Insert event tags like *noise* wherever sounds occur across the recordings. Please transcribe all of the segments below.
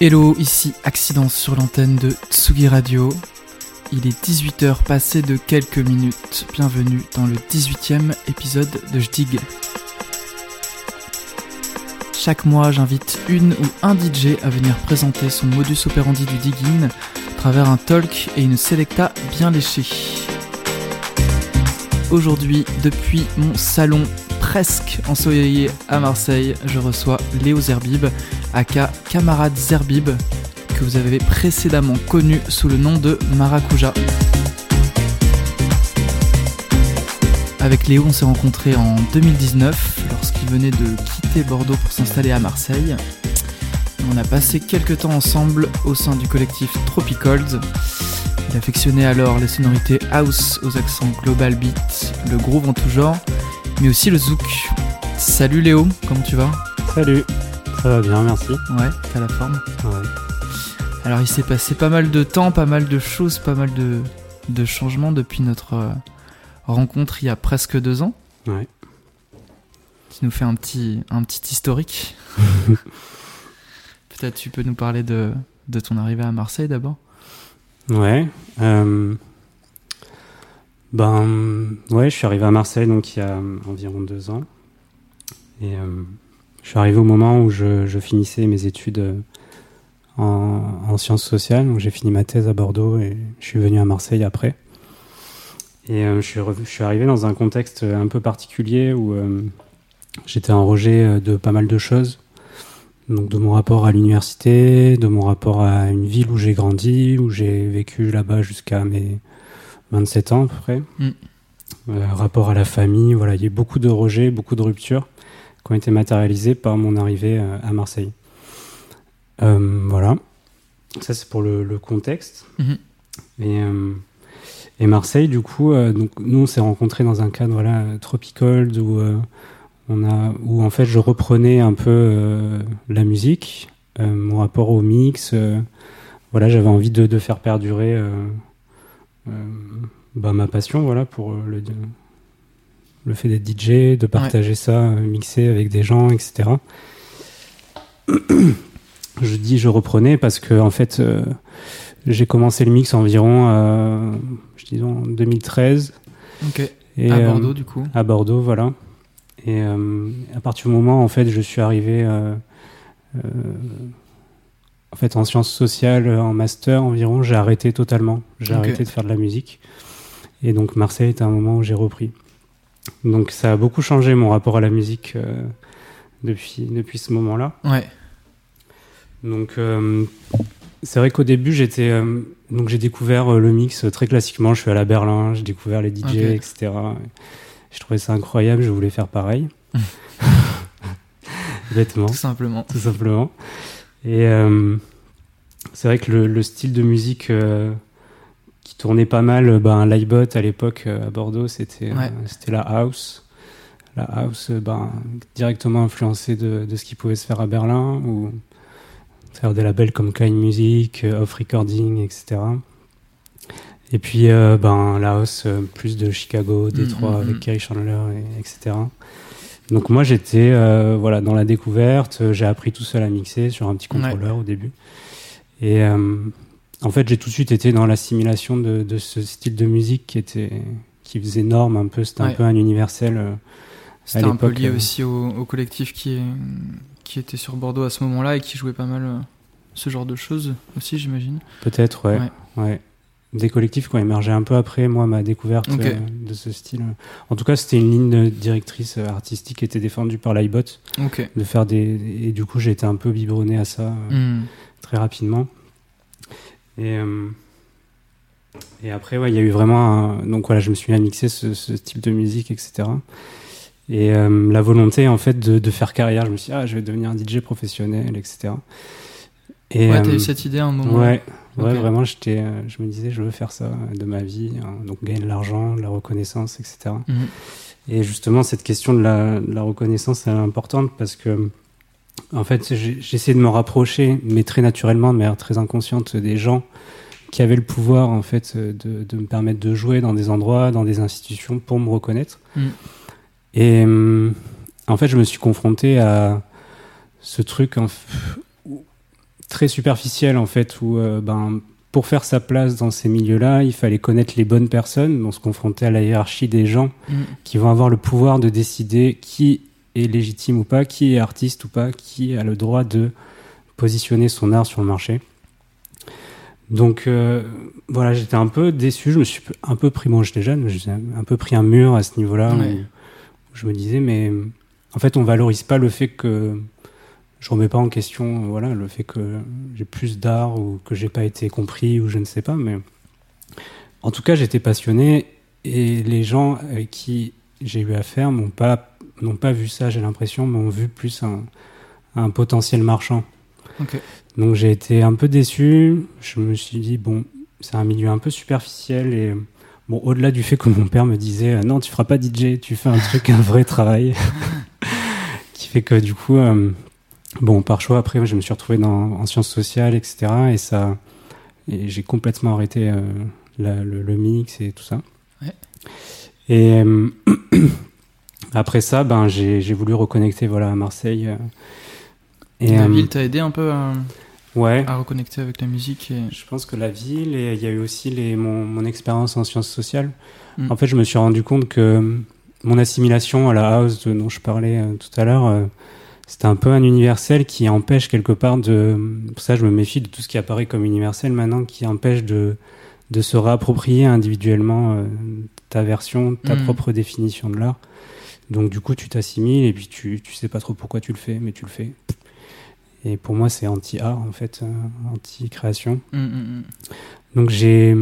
Hello, ici Accident sur l'antenne de Tsugi Radio. Il est 18h passé de quelques minutes. Bienvenue dans le 18e épisode de Jdig. Chaque mois, j'invite une ou un DJ à venir présenter son modus operandi du digging à travers un talk et une selecta bien léchée. Aujourd'hui, depuis mon salon presque ensoleillé à Marseille, je reçois Léo Zerbib, aka camarade Zerbib, que vous avez précédemment connu sous le nom de Maracuja. Avec Léo, on s'est rencontrés en 2019 lorsqu'il venait de quitter Bordeaux pour s'installer à Marseille. On a passé quelques temps ensemble au sein du collectif Tropicold. Il affectionnait alors les sonorités house aux accents global beat, le groove en tout genre, mais aussi le zouk. Salut Léo, comment tu vas? Salut, ça va bien, merci. Ouais, t'as la forme? Ouais. Alors il s'est passé pas mal de temps, pas mal de choses, pas mal de, de changements depuis notre euh, rencontre il y a presque deux ans. Ouais. Tu nous fais un petit, un petit historique. *laughs* Peut-être tu peux nous parler de, de ton arrivée à Marseille d'abord? Ouais. euh, Ben, ouais, je suis arrivé à Marseille donc il y a environ deux ans. Et euh, je suis arrivé au moment où je, finissais mes études euh, en, en sciences sociales. Donc j'ai fini ma thèse à Bordeaux et je suis venu à Marseille après. Et euh, je, suis arrivé dans un contexte un peu particulier où euh, j'étais en rejet euh, de pas mal de choses. Donc de mon rapport à l'université, de mon rapport à une ville où j'ai grandi, où j'ai vécu là-bas jusqu'à mes 27 ans à peu près. Mm. Euh, rapport à la famille, voilà, il y a eu beaucoup de rejets, beaucoup de ruptures qui ont été matérialisées par mon arrivée euh, à Marseille. Euh, voilà, ça c'est pour le, le contexte. Mhm. Et, euh, et Marseille, du coup, donc nous on s'est rencontrés dans un cadre voilà tropical où on a où en fait je reprenais un peu la musique, mon rapport au mix. voilà, j'avais envie de, de faire perdurer bah, ma passion, voilà, pour euh, le, le fait d'être DJ, de partager ça, euh, mixer avec des gens, etc. *clears throat* je dis je reprenais parce que en fait euh, j'ai commencé le mix environ, euh, je dis en 2013. Ok. Et, à euh, Bordeaux du coup à Bordeaux, voilà. Et euh, à partir du moment, en fait, je suis arrivé euh, euh, en fait en sciences sociales, en master environ, j'ai arrêté totalement. J'ai arrêté de faire de la musique. Et donc Marseille était un moment où j'ai repris. Donc ça a beaucoup changé mon rapport à la musique euh, depuis depuis ce moment-là. Ouais. Donc euh, c'est vrai qu'au début j'étais euh, donc j'ai découvert le mix très classiquement. Je suis allé à Berlin, j'ai découvert les DJ, etc. Je trouvais ça incroyable, je voulais faire pareil. *laughs* *laughs* Bêtement, Tout simplement. tout simplement. Et euh, c'est vrai que le, le style de musique euh, qui tournait pas mal, euh, ben, Livebot à l'époque à Bordeaux, c'était Ouais. c'était la house. La house, ben, directement influencée de, de ce qui pouvait se faire à Berlin, ou travers des labels comme Kind Music, Off Recording, etc. Et puis, euh, ben, la house, plus de Chicago, Détroit, mm, mm. avec Kerry Chandler, et, etc. Donc moi, j'étais euh, voilà, dans la découverte, j'ai appris tout seul à mixer sur un petit Ouais. contrôleur au début. Et euh, en fait, j'ai tout de suite été dans l'assimilation de, de ce style de musique qui était qui faisait norme un peu, c'était Ouais. un peu un universel. euh, C'était un peu lié euh, aussi au, au collectif qui, qui était sur Bordeaux à ce moment-là et qui jouait pas mal euh, ce genre de choses aussi, j'imagine. Peut-être, ouais, Ouais. ouais. Des collectifs qui ont émergé un peu après, moi, ma découverte euh, de ce style. En tout cas, c'était une ligne de directrice euh, artistique qui était défendue par l'iBot, de faire des... Et du coup, j'ai été un peu biberonné à ça euh, Hmm. très rapidement. Et, euh, et après, ouais, il y a eu vraiment un... Donc voilà, je me suis mis à mixer ce, ce type de musique, etc. et la volonté en fait de, de, faire carrière. Je me suis dit, ah, je vais devenir un DJ professionnel, etc. Et, ouais, t'as eu cette idée à un moment Ouais, ouais vraiment, j'étais, je me disais, je veux faire ça de ma vie, hein, donc gagner de l'argent, de la reconnaissance, etc. Mhm. Et justement, cette question de la, de la reconnaissance, elle est importante parce que en fait, j'essaie de me rapprocher, mais très naturellement, de manière très inconsciente, des gens qui avaient le pouvoir, en fait, de, de me permettre de jouer dans des endroits, dans des institutions pour me reconnaître. Mm. Et en fait, je me suis confronté à ce truc très superficiel, en fait, où euh, ben, pour faire sa place dans ces milieux-là, il fallait connaître les bonnes personnes, donc se confronter à la hiérarchie des gens mm. qui vont avoir le pouvoir de décider qui est légitime ou pas, qui est artiste ou pas, qui a le droit de positionner son art sur le marché. Donc euh, voilà, j'étais un peu déçu, je me suis un peu pris, moi j'étais jeune, j'ai un peu pris un mur à ce niveau-là, où, je me disais, mais en fait on valorise pas le fait que je remets pas en question voilà, le fait que j'ai plus d'art ou que j'ai pas été compris ou je ne sais pas, mais en tout cas j'étais passionné et les gens avec qui j'ai eu affaire m'ont pas n'ont pas vu ça, j'ai l'impression, mais ont vu plus un, un potentiel marchand. Donc j'ai été un peu déçu. Je me suis dit, bon, c'est un milieu un peu superficiel et bon, au-delà du fait que mon père me disait, euh, non, tu feras pas DJ, tu fais un truc, un vrai travail, *laughs* qui fait que du coup, euh, bon, par choix, après, je me suis retrouvé dans, en sciences sociales, etc. Et ça, et j'ai complètement arrêté euh, le, mix et tout ça. Ouais. Et *clears throat* Après ça, ben, j'ai voulu reconnecter voilà, à Marseille. Euh, et, la euh, ville t'a aidé un peu à, ouais. à reconnecter avec la musique Je pense que la ville, et il y a eu aussi les, mon, mon expérience en sciences sociales. Mm. En fait, je me suis rendu compte que mon assimilation à la house dont je parlais euh, tout à l'heure, c'était un peu un universel qui empêche quelque part de... Pour ça, je me méfie de tout ce qui apparaît comme universel maintenant, qui empêche de, de se réapproprier individuellement ta version, ta mm. propre définition de l'art. Donc du coup, tu t'assimiles et puis tu, tu sais pas trop pourquoi tu le fais, mais tu le fais. Et pour moi, c'est anti-art, en fait, euh, anti-création. Mm, mm. Donc j'ai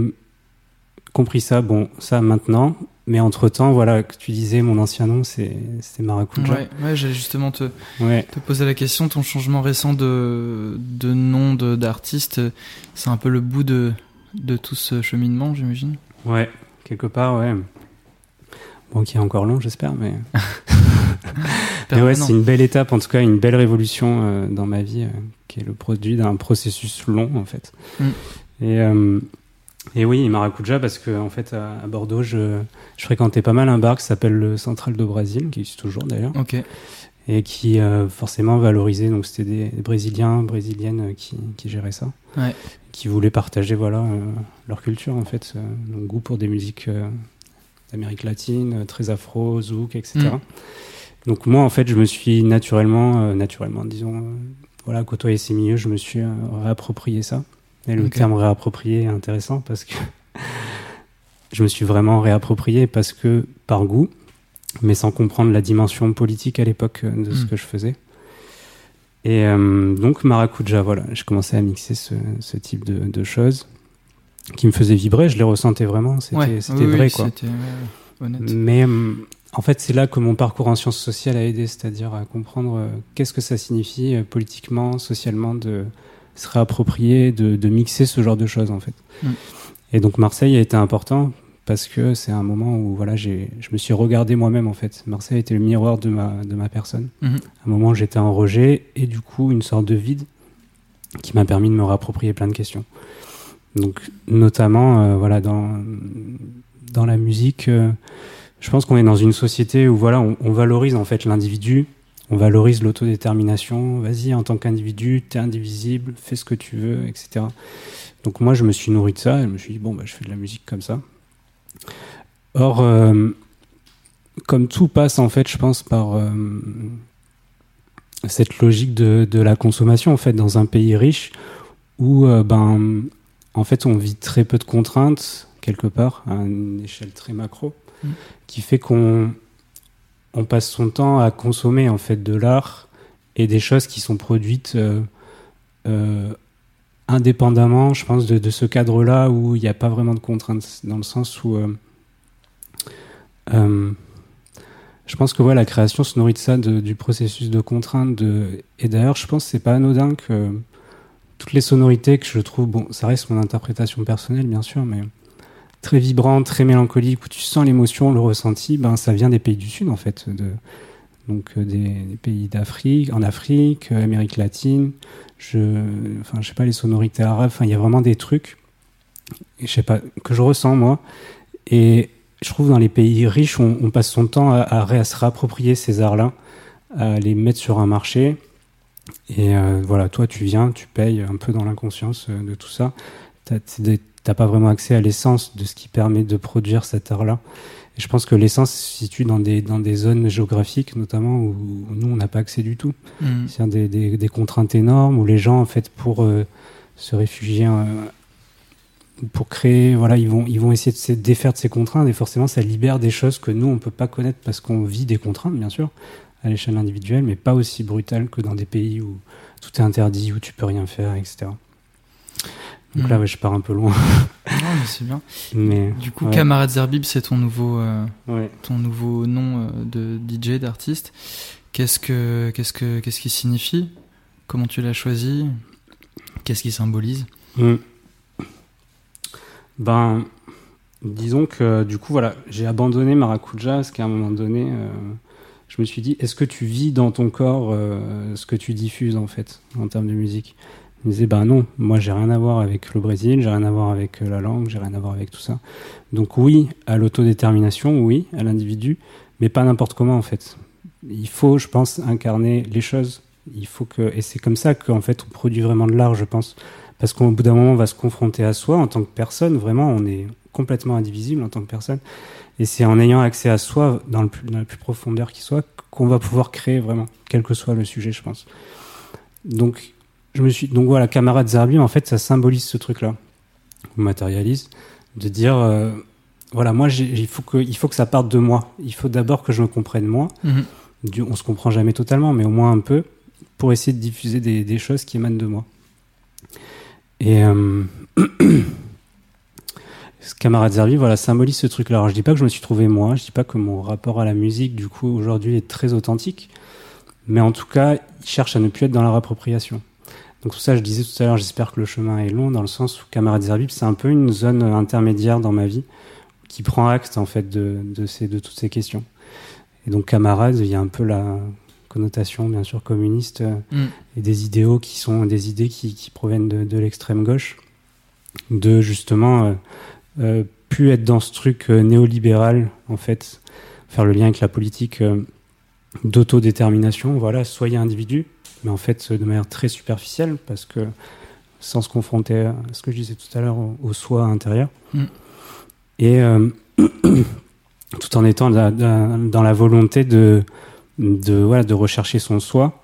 compris ça, bon, ça maintenant, mais entre-temps, voilà, que tu disais, mon ancien nom, c'est Maracuja. Ouais, ouais j'allais justement te, te poser la question, ton changement récent de, de nom d'artiste, c'est un peu le bout de, de tout ce cheminement, j'imagine? Ouais, quelque part, ouais. Bon, qui est encore long, j'espère, mais. *laughs* mais ouais, c'est une belle étape, en tout cas, une belle révolution euh, dans ma vie, euh, qui est le produit d'un processus long, en fait. Mm. Et, euh, et oui, Maracuja, parce que, en fait, à, Bordeaux, je, je, fréquentais pas mal un bar qui s'appelle le Central do Brasil, qui existe toujours d'ailleurs. Et qui forcément valorisait, donc c'était des, Brésiliens, Brésiliennes qui, qui géraient ça. Ouais. Qui voulaient partager, voilà, leur culture, en fait, donc goût pour des musiques d'Amérique latine, très afro, zouk, etc. Mm. Donc moi, en fait, je me suis naturellement, euh, naturellement, disons, euh, voilà, côtoyer ces milieux, je me suis euh, réapproprié ça. Et le terme réapproprié est intéressant parce que *laughs* je me suis vraiment réapproprié parce que par goût, mais sans comprendre la dimension politique à l'époque de ce mm. que je faisais. Et donc Maracuja, voilà, je commençais à mixer ce, ce type de, de choses qui me faisait vibrer, je les ressentais vraiment, c'était vrai quoi. Mais euh, en fait, c'est là que mon parcours en sciences sociales a aidé, c'est-à-dire à comprendre euh, qu'est-ce que ça signifie euh, politiquement, socialement de se réapproprier, de, de, mixer ce genre de choses en fait. Mm. Et donc Marseille a été important parce que c'est un moment où voilà, j'ai, je me suis regardé moi-même en fait. Marseille était le miroir de ma, de ma personne. Mm-hmm. Un moment où j'étais en rejet et du coup une sorte de vide qui m'a permis de me réapproprier plein de questions. Donc, notamment, euh, voilà, dans, dans la musique, euh, je pense qu'on est dans une société où, voilà, on, valorise en fait l'individu, on valorise l'autodétermination. Vas-y, en tant qu'individu, t'es indivisible, fais ce que tu veux, etc. Donc, moi, je me suis nourri de ça et je me suis dit, bon, bah, je fais de la musique comme ça. Or, euh, comme tout passe, en fait, je pense, par cette logique de, de, la consommation, en fait, dans un pays riche où, ben, en fait, on vit très peu de contraintes, quelque part, à une échelle très macro, mm. qui fait qu'on on passe son temps à consommer en fait de l'art et des choses qui sont produites euh, euh, indépendamment, je pense, de, ce cadre-là où il n'y a pas vraiment de contraintes, dans le sens où euh, je pense que la création se nourrit de ça, du processus de contrainte. Et d'ailleurs, je pense que c'est pas anodin que toutes les sonorités que je trouve, bon, ça reste mon interprétation personnelle, bien sûr, mais très vibrante, très mélancolique, où tu sens l'émotion, le ressenti, ben, ça vient des pays du Sud, en fait. De, donc, euh, des, pays d'Afrique, en Afrique, euh, Amérique latine, je, enfin, je sais pas, les sonorités arabes, enfin, il y a vraiment des trucs, je sais pas, que je ressens, moi. Et je trouve dans les pays riches, on, passe son temps à, se réapproprier ces arts-là, à les mettre sur un marché. Et euh, voilà, toi, tu viens, tu payes un peu dans l'inconscience de tout ça. T'as pas vraiment accès à l'essence de ce qui permet de produire cet art-là. Et je pense que l'essence se situe dans des, dans des zones géographiques, notamment, où, nous, on n'a pas accès du tout. Mmh. C'est-à-dire des, des, contraintes énormes, où les gens, en fait, pour euh, se réfugier pour créer, voilà, ils vont, ils vont essayer de se défaire de ces contraintes et forcément ça libère des choses que nous on peut pas connaître parce qu'on vit des contraintes, bien sûr, à l'échelle individuelle, mais pas aussi brutales que dans des pays où tout est interdit, où tu peux rien faire, etc. Donc là, je pars un peu loin. non, mais c'est bien. Mais, du coup, Camarade Zerbib, c'est ton nouveau, euh, ton nouveau nom euh, de DJ, d'artiste. Qu'est-ce que, qu'est-ce que, qu'est-ce qui signifie? Comment tu l'as choisi? Qu'est-ce qui symbolise? Hmm. Ben, disons que du coup, voilà, j'ai abandonné Maracuja parce qu'à un moment donné, euh, je me suis dit, est-ce que tu vis dans ton corps euh, ce que tu diffuses en fait, en termes de musique? Me disais, ben non, moi j'ai rien à voir avec le Brésil, j'ai rien à voir avec euh, la langue, j'ai rien à voir avec tout ça. Donc oui, à l'autodétermination, oui, à l'individu, mais pas n'importe comment en fait. Il faut, je pense, incarner les choses. Il faut que, et c'est comme ça qu'en fait on produit vraiment de l'art, je pense parce qu'au bout d'un moment, on va se confronter à soi en tant que personne. Vraiment, on est complètement indivisible en tant que personne. Et c'est en ayant accès à soi, dans, le plus, dans la plus profondeur qui soit, qu'on va pouvoir créer vraiment, quel que soit le sujet, je pense. Donc, je me suis, donc voilà, camarade Zerbi, en fait, ça symbolise ce truc-là, ou matérialise, de dire, euh, voilà, moi, il faut que, il faut que ça parte de moi. Il faut d'abord que je me comprenne moi. Mm -hmm. On se comprend jamais totalement, mais au moins un peu, pour essayer de diffuser des, des choses qui émanent de moi. Et euh, *clears throat* ce camarade Zerbi, voilà, symbolise ce truc-là. Alors, je dis pas que je me suis trouvé moi, je dis pas que mon rapport à la musique, du coup, aujourd'hui, est très authentique, mais en tout cas, il cherche à ne plus être dans la réappropriation. Donc, tout ça, je disais tout à l'heure, j'espère que le chemin est long, dans le sens où camarade Zerbi, c'est un peu une zone intermédiaire dans ma vie, qui prend acte, en fait, de, de, ces, de toutes ces questions. Et donc, camarade, il y a un peu la, connotation bien sûr communiste euh, mm. et des idéaux qui sont des idées qui, qui proviennent de, de l'extrême gauche, de justement euh, euh, plus être dans ce truc néolibéral en fait, faire le lien avec la politique d'autodétermination, voilà, soyez individu, mais en fait de manière très superficielle parce que sans se confronter à ce que je disais tout à l'heure au, soi intérieur. Mm. Et *clears throat* tout en étant dans la volonté de, de, voilà, de rechercher son soi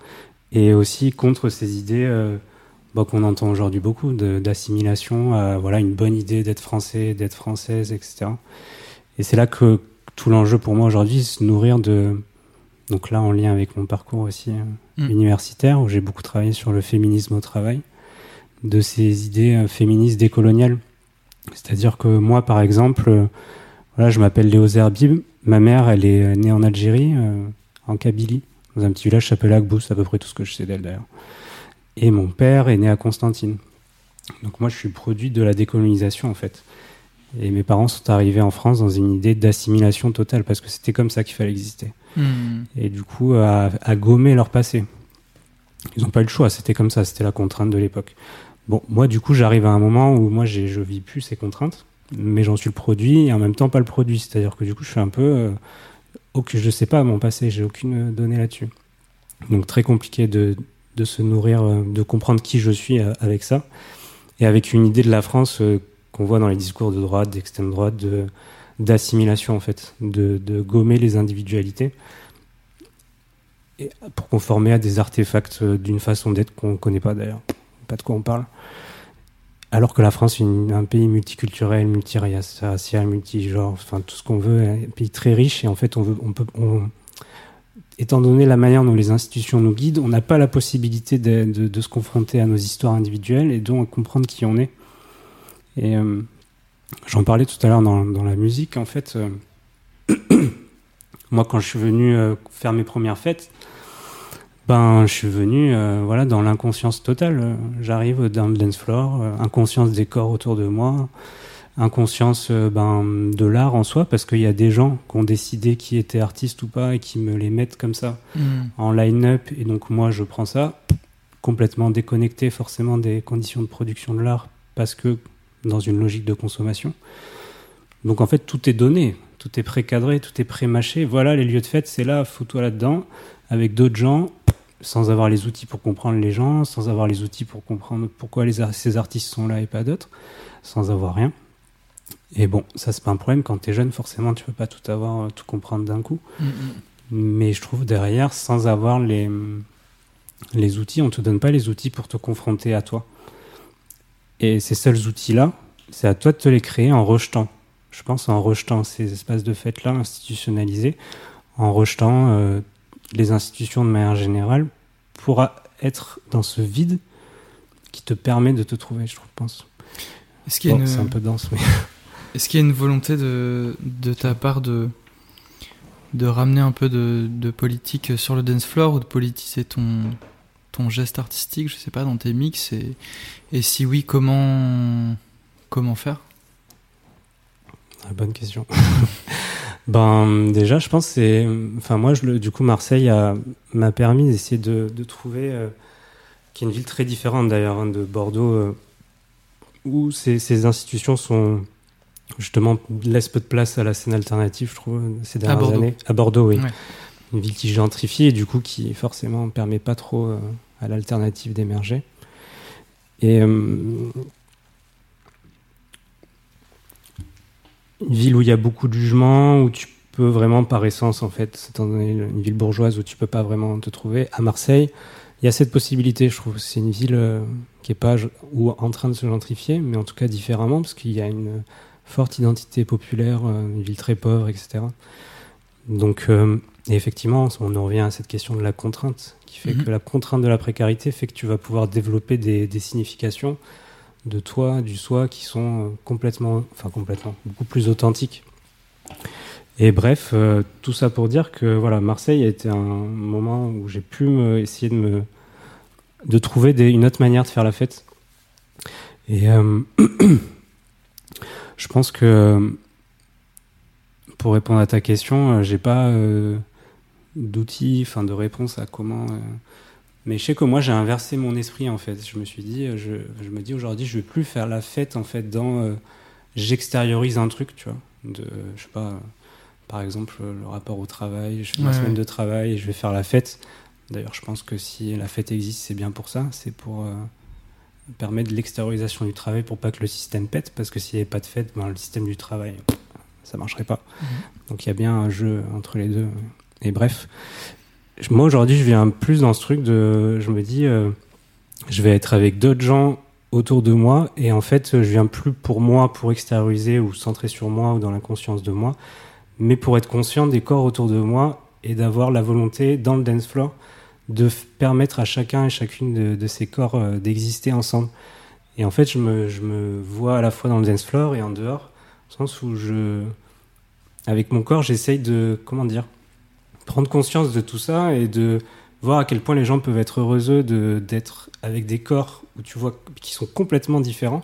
et aussi contre ces idées euh, bah, qu'on entend aujourd'hui beaucoup d'assimilation à voilà, une bonne idée d'être français, d'être française, etc. Et c'est là que tout l'enjeu pour moi aujourd'hui, c'est se nourrir de. Donc là, en lien avec mon parcours aussi euh, mm. universitaire, où j'ai beaucoup travaillé sur le féminisme au travail, de ces idées euh, féministes décoloniales. C'est-à-dire que moi, par exemple, euh, voilà, je m'appelle Léo Zerbib, ma mère, elle est née en Algérie, en Kabylie, dans un petit village qui s'appelle Agbou, c'est à peu près tout ce que je sais d'elle d'ailleurs. Et mon père est né à Constantine. Donc moi, je suis produit de la décolonisation en fait. Et mes parents sont arrivés en France dans une idée d'assimilation totale, parce que c'était comme ça qu'il fallait exister. Hmm. Et du coup, à, gommer leur passé. Ils n'ont pas eu le choix, c'était comme ça, c'était la contrainte de l'époque. Bon, moi, du coup, j'arrive à un moment où moi, je vis plus ces contraintes, mais j'en suis le produit et en même temps pas le produit. C'est-à-dire que du coup, je suis un peu euh, je ne sais pas mon passé, j'ai aucune donnée là-dessus. Donc très compliqué de, de, se nourrir, euh, de comprendre qui je suis euh, avec ça. Et avec une idée de la France euh, qu'on voit dans les discours de droite, d'extrême droite, de, d'assimilation en fait, de, de gommer les individualités et pour conformer à des artefacts d'une façon d'être qu'on ne connaît pas d'ailleurs, pas de quoi on parle. Alors que la France est un pays multiculturel, multiracial, multigenre, enfin tout ce qu'on veut, un pays très riche et en fait on veut, on peut, étant donné la manière dont les institutions nous guident, on n'a pas la possibilité de, de, se confronter à nos histoires individuelles et donc à comprendre qui on est. Et euh, j'en parlais tout à l'heure dans, dans, la musique, en fait, euh, *clears throat* Moi, quand je suis venu euh, faire mes premières fêtes, ben, je suis venu euh, voilà, dans l'inconscience totale. J'arrive dans le dance floor, inconscience des corps autour de moi, inconscience ben, de l'art en soi, parce qu'il y a des gens qui ont décidé qui étaient artistes ou pas et qui me les mettent comme ça Mm. en line-up. Et donc, moi, je prends ça, complètement déconnecté forcément des conditions de production de l'art, parce que dans une logique de consommation. Donc, en fait, tout est donné, tout est pré-cadré, tout est pré-mâché. Voilà, les lieux de fête, c'est là, fous-toi là-dedans, avec d'autres gens, sans avoir les outils pour comprendre les gens, sans avoir les outils pour comprendre pourquoi les ar- ces artistes sont là et pas d'autres, sans avoir rien. Et bon, ça, c'est pas un problème. Quand t'es jeune, forcément, tu peux pas tout avoir, euh, tout comprendre d'un coup. Mm, mm. Mais je trouve derrière, sans avoir les, les outils, on te donne pas les outils pour te confronter à toi. Et ces seuls outils-là, c'est à toi de te les créer en rejetant. Je pense en rejetant ces espaces de fête-là institutionnalisés, en rejetant euh, les institutions de manière générale, pour être dans ce vide qui te permet de te trouver, je pense. Est-ce qu'il y a Bon, une- C'est un peu dense, mais... *laughs* Est-ce qu'il y a une volonté de, de ta part de, de ramener un peu de, de politique sur le dance floor ou de politiser ton, ton geste artistique, je sais pas, dans tes mix Et, et si oui, comment, comment faire? Ah, Bonne question. *laughs* ben déjà, je pense que c'est, enfin moi, je du coup, Marseille a- m'a permis d'essayer de, de trouver, euh, qui est une ville très différente d'ailleurs hein, de Bordeaux, euh, où ces, ces institutions sont justement laissent peu de place à la scène alternative, je trouve, ces dernières Bordeaux. années. À Bordeaux, oui. Ouais. Une ville qui gentrifie et du coup qui forcément permet pas trop euh, à l'alternative d'émerger. Et euh, une ville où il y a beaucoup de jugements, où tu peux vraiment par essence, en fait, étant donné une ville bourgeoise où tu peux pas vraiment te trouver, à Marseille, il y a cette possibilité, je trouve. C'est une ville euh, qui est pas ou en train de se gentrifier, mais en tout cas différemment, parce qu'il y a une forte identité populaire, une ville très pauvre, etc. Donc, et effectivement, on en revient à cette question de la contrainte, qui fait Mhm. que la contrainte de la précarité fait que tu vas pouvoir développer des, des significations de toi, du soi, qui sont euh, complètement, enfin complètement, beaucoup plus authentiques. Et bref, euh, tout ça pour dire que voilà, Marseille a été un moment où j'ai pu me, essayer de me de trouver des- une autre manière de faire la fête. Et euh, *clears throat* je pense que pour répondre à ta question, j'ai pas euh, d'outils, enfin de réponse à comment. euh, mais je sais que moi j'ai inversé mon esprit en fait. Je me suis dit, euh, je, je me dis aujourd'hui, je vais plus faire la fête en fait dans euh, j'extériorise un truc, tu vois. De, je sais pas, par exemple le rapport au travail. Je fais ma Ouais, semaine ouais. de travail et je vais faire la fête. D'ailleurs, je pense que si la fête existe, c'est bien pour ça. C'est pour euh, permettre l'extériorisation du travail pour pas que le système pète. Parce que s'il n'y avait pas de fête, ben, le système du travail, ça marcherait pas. Mhm. Donc il y a bien un jeu entre les deux. Et bref, moi aujourd'hui, je viens plus dans ce truc de. Je me dis, euh, je vais être avec d'autres gens autour de moi. Et en fait, je viens plus pour moi, pour extérioriser ou centrer sur moi ou dans la conscience de moi, mais pour être conscient des corps autour de moi et d'avoir la volonté dans le dance floor de permettre à chacun et chacune de, de ces corps euh, d'exister ensemble. Et en fait, je me, je me vois à la fois dans le dance floor et en dehors, au sens où je, avec mon corps, j'essaye de, comment dire, prendre conscience de tout ça et de voir à quel point les gens peuvent être heureux d'être avec des corps où tu vois qui sont complètement différents.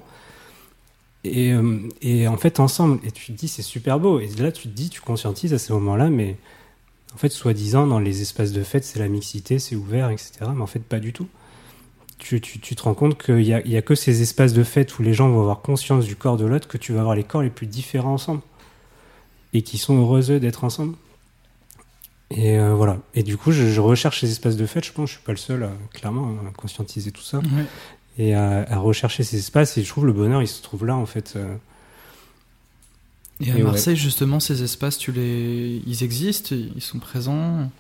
Et, euh, et en fait, ensemble, et tu te dis, c'est super beau. Et là, tu te dis, tu conscientises à ces moments-là, mais en fait, soi-disant, dans les espaces de fête, c'est la mixité, c'est ouvert, etc. Mais en fait, pas du tout. Tu, tu, te rends compte qu'il n'y a, a que ces espaces de fête où les gens vont avoir conscience du corps de l'autre que tu vas avoir les corps les plus différents ensemble. Et qui sont heureux d'être ensemble. Et euh, voilà. Et du coup, je, je recherche ces espaces de fête. Je pense que je suis pas le seul, à, clairement, à conscientiser tout ça Ouais. et à, à rechercher ces espaces. Et je trouve le bonheur, il se trouve là, en fait. euh. Et à Et ouais. Marseille, justement, ces espaces, tu les, ils existent, ils sont présents?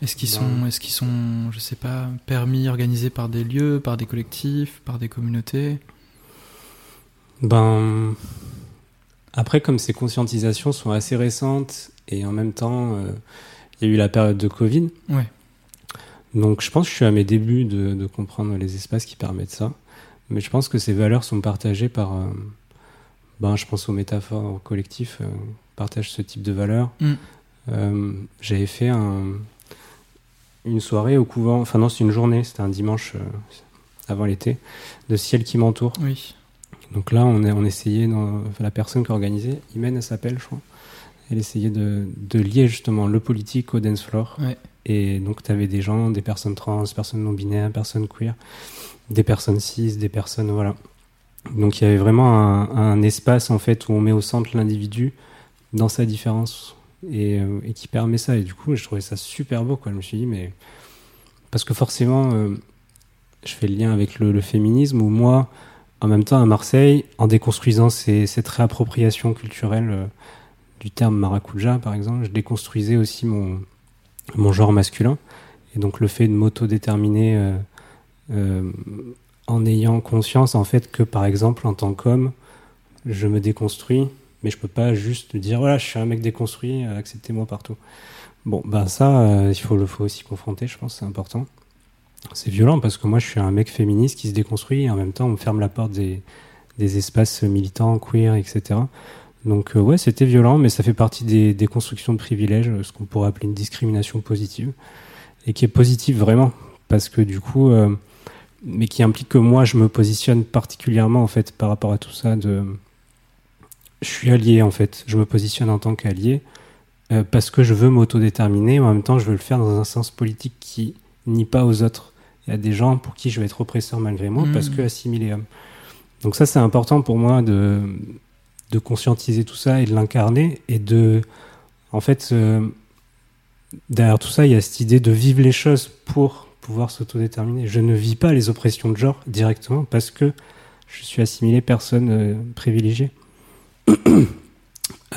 Est-ce qu'ils sont, Ben- est-ce qu'ils sont, je sais pas, permis, organisés par des lieux, par des collectifs, par des communautés? Ben, après, comme ces conscientisations sont assez récentes et en même temps, euh, il y a eu la période de Covid. Ouais. Donc, je pense que je suis à mes débuts de, de comprendre les espaces qui permettent ça. Mais je pense que ces valeurs sont partagées par. euh, ben, je pense aux métaphores collectifs, euh, partagent ce type de valeurs. Mm. j'avais fait un, une soirée au couvent, enfin non, c'est une journée, c'était un dimanche avant l'été, de Ciel qui m'entoure. Oui. Donc là, on, essayait, dans, la personne qui a organisé, Imen, elle s'appelle, je crois, elle essayait de, de, lier justement le politique au dance floor. Et donc, tu avais des gens, des personnes trans, personnes non-binaires, personnes queer, des personnes cis, des personnes. Voilà. Donc, il y avait vraiment un, un espace, en fait, où on met au centre l'individu dans sa différence et, euh, et, qui permet ça. Et du coup, je trouvais ça super beau, quoi. Je me suis dit, mais. Parce que forcément, euh, je fais le lien avec le, le féminisme, où moi, en même temps, à Marseille, en déconstruisant ces, cette réappropriation culturelle euh, du terme maracuja, par exemple, je déconstruisais aussi mon, mon genre masculin. Et donc le fait de m'autodéterminer euh, euh, en ayant conscience, en fait, que par exemple, en tant qu'homme, je me déconstruis, mais je peux pas juste dire, voilà, je suis un mec déconstruit, acceptez-moi partout. Bon, ben ça, il faut le faut aussi confronter, je pense, c'est important. C'est violent parce que moi je suis un mec féministe qui se déconstruit et en même temps on me ferme la porte des, des espaces militants, queer, etc. Donc euh, ouais, c'était violent, mais ça fait partie des, des constructions de privilèges, ce qu'on pourrait appeler une discrimination positive, et qui est positive vraiment, parce que du coup, euh, mais qui implique que moi je me positionne particulièrement en fait par rapport à tout ça. De, je suis allié en fait, je me positionne en tant qu'allié euh, parce que je veux m'autodéterminer, en même temps je veux le faire dans un sens politique qui nie pas aux autres il y a des gens pour qui je vais être oppresseur malgré moi parce hmm. que assimilé homme. Donc ça, c'est important pour moi de, de conscientiser tout ça et de l'incarner et de, en fait, derrière tout ça, il y a cette idée de vivre les choses pour pouvoir s'autodéterminer. Je ne vis pas les oppressions de genre directement parce que je suis assimilé personne euh, privilégiée. *coughs*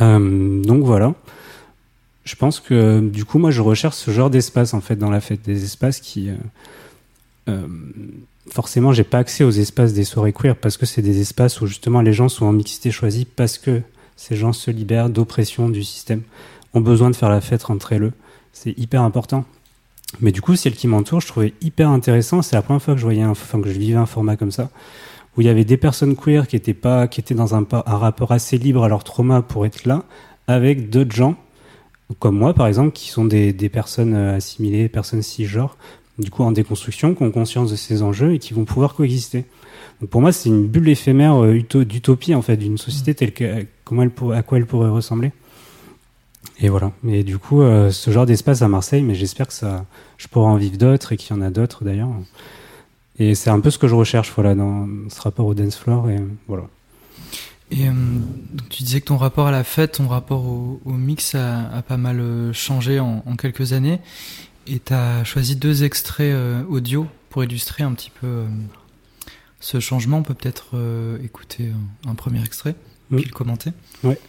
Euh, donc voilà. Je pense que du coup, moi, je recherche ce genre d'espace en fait dans la fête, des espaces qui euh, euh, forcément, j'ai pas accès aux espaces des soirées queer parce que c'est des espaces où justement les gens sont en mixité choisie parce que ces gens se libèrent d'oppression du système, ont besoin de faire la fête entre eux. C'est hyper important. Mais du coup, celle qui m'entoure, je trouvais hyper intéressant. C'est la première fois que je voyais, enfin, que je vivais un format comme ça, où il y avait des personnes queer qui étaient pas, qui étaient dans un, un rapport assez libre à leur trauma pour être là, avec d'autres gens, comme moi par exemple, qui sont des, des personnes euh, assimilées, personnes cisgenres, du coup en déconstruction, qui ont conscience de ces enjeux et qui vont pouvoir coexister. Donc pour moi, c'est une bulle éphémère euh, d'utopie en fait d'une société mm. telle que comment elle à quoi elle pourrait ressembler. Et voilà. Et du coup, euh, ce genre d'espace à Marseille, mais j'espère que ça, je pourrai en vivre d'autres et qu'il y en a d'autres d'ailleurs. Et c'est un peu ce que je recherche, voilà, dans ce rapport au dance floor et voilà. Et euh, donc tu disais que ton rapport à la fête, ton rapport au, mix a, a, pas mal changé en, en quelques années. Et tu as choisi deux extraits euh, audio pour illustrer un petit peu euh, ce changement. On peut peut-être euh, écouter un, premier extrait, puis le commenter. Ouais.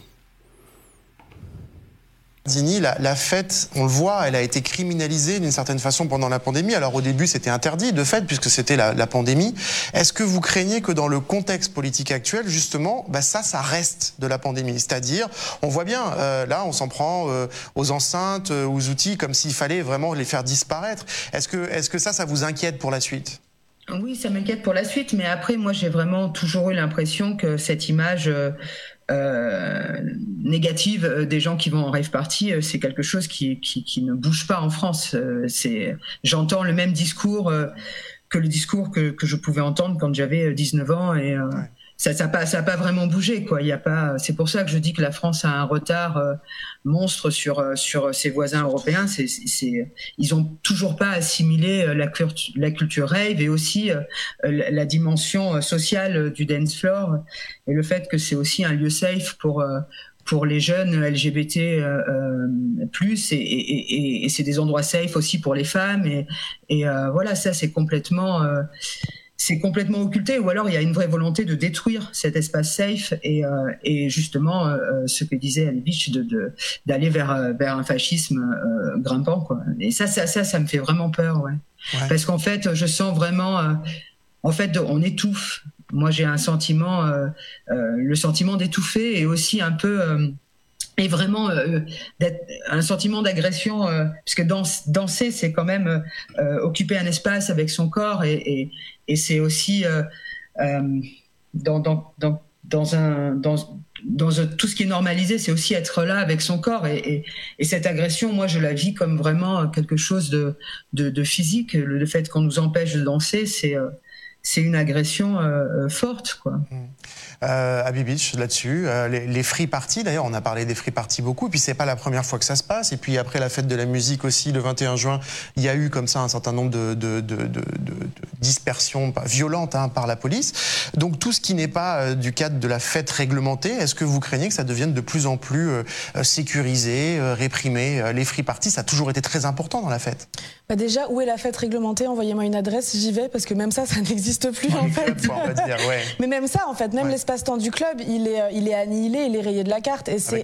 Zini, la, fête, on le voit, elle a été criminalisée d'une certaine façon pendant la pandémie. Alors au début, c'était interdit de fait, puisque c'était la, pandémie. Est-ce que vous craignez que dans le contexte politique actuel, justement, bah ça, ça reste de la pandémie? C'est-à-dire, on voit bien, euh, là, on s'en prend euh, aux enceintes, euh, aux outils, comme s'il fallait vraiment les faire disparaître. Est-ce que, est-ce que ça, ça vous inquiète pour la suite? Oui, ça m'inquiète pour la suite, mais après, moi, j'ai vraiment toujours eu l'impression que cette image négative euh, des gens qui vont en rêve party, euh, c'est quelque chose qui, qui, qui, ne bouge pas en France. C'est, j'entends le même discours que le discours que, que, je pouvais entendre quand j'avais 19 ans et ça n'a pas, pas vraiment bougé quoi. Il y a pas. C'est pour ça que je dis que la France a un retard euh, monstre sur euh, sur ses voisins européens. C'est, ils ont toujours pas assimilé euh, la culture, rave et aussi la, dimension sociale du dance floor et le fait que c'est aussi un lieu safe pour pour les jeunes LGBT euh, plus et, et, et, et c'est des endroits safe aussi pour les femmes et voilà ça c'est complètement c'est complètement occulté ou alors il y a une vraie volonté de détruire cet espace safe et, euh, et justement euh, euh ce que disait Alevich de d'aller vers euh, vers un fascisme euh, grimpant quoi. Et ça ça ça ça me fait vraiment peur ouais, ouais. parce qu'en fait je sens vraiment en fait on étouffe. Moi j'ai un sentiment le sentiment d'étouffer et aussi un peu et vraiment euh, un sentiment d'agression, euh, parce que danser, c'est quand même euh, occuper un espace avec son corps, et, et, et c'est aussi euh, euh, dans, dans, dans, dans un dans dans tout ce qui est normalisé, c'est aussi être là avec son corps. Et, cette agression, moi, je la vis comme vraiment quelque chose de, de, physique. Le, fait qu'on nous empêche de danser, c'est euh, c'est une agression euh, forte, quoi. Mmh euh, à Beach là-dessus. Euh, les, les, free parties, d'ailleurs, on a parlé des free parties beaucoup. Et puis c'est pas la première fois que ça se passe. Et puis après la fête de la musique aussi, le 21 juin, il y a eu comme ça un certain nombre de, de, de, de dispersions violentes hein, par la police. Donc tout ce qui n'est pas euh, du cadre de la fête réglementée, est-ce que vous craignez que ça devienne de plus en plus euh, sécurisé, réprimé Les free parties, ça a toujours été très important dans la fête. Bah déjà, où est la fête réglementée? Envoyez-moi une adresse, j'y vais parce que même ça, ça *laughs* n'existe plus en *laughs* fait. dire, ouais. Mais même ça, en fait, même l'espace-temps du club, il est, euh, il est annihilé, il est rayé de la carte. Et c'est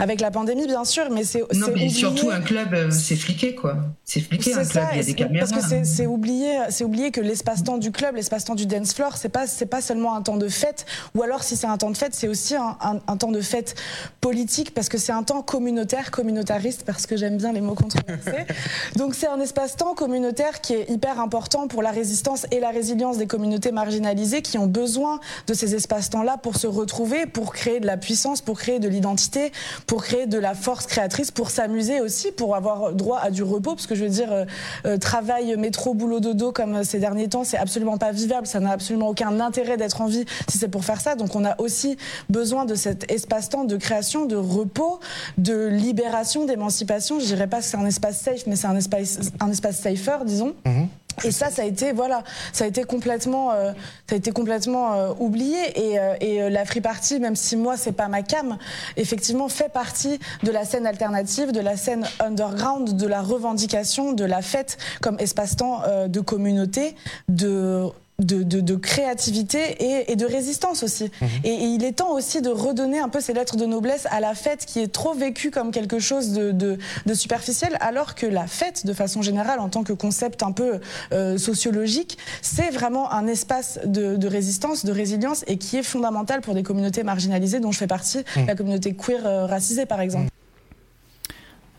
avec la pandémie, bien sûr, mais c'est. Non, mais surtout un club, euh, c'est fliqué, quoi. C'est fliqué un club, il y a des caméras. Parce que c'est oublié, oublié que l'espace-temps du club, l'espace-temps du dance floor, c'est pas, pas seulement un temps de fête, ou alors si c'est un temps de fête, c'est aussi un, un, temps de fête politique, parce que c'est un temps communautaire, communautariste, parce que j'aime bien les mots controversés. *laughs* Donc c'est un espace-temps communautaire qui est hyper important pour la résistance et la résilience des communautés marginalisées qui ont besoin de ces espaces-temps-là pour se retrouver, pour créer de la puissance, pour créer de l'identité, pour créer de la force créatrice, pour s'amuser aussi, pour avoir droit à du repos, parce que je veux dire, euh, euh, travail, métro, boulot, dodo, comme euh, ces derniers temps, c'est absolument pas vivable, ça n'a absolument aucun intérêt d'être en vie si c'est pour faire ça. Donc on a aussi besoin de cet espace-temps de création, de repos, de libération, d'émancipation. Je dirais pas que c'est un espace safe, mais c'est un espace, un espace safer, disons. Mhm. Et ça, ça a été voilà, ça a été complètement, euh, ça a été complètement euh, oublié. Et, euh, et la Free Party, même si moi c'est pas ma cam, effectivement fait partie de la scène alternative, de la scène underground, de la revendication, de la fête comme espace-temps de communauté, de de, créativité et, de résistance aussi. Mhm. Et, il est temps aussi de redonner un peu ces lettres de noblesse à la fête qui est trop vécue comme quelque chose de, superficiel, alors que la fête, de façon générale, en tant que concept un peu euh, sociologique, c'est vraiment un espace de, résistance, de résilience et qui est fondamental pour des communautés marginalisées dont je fais partie, mhm. la communauté queer euh, racisée par exemple.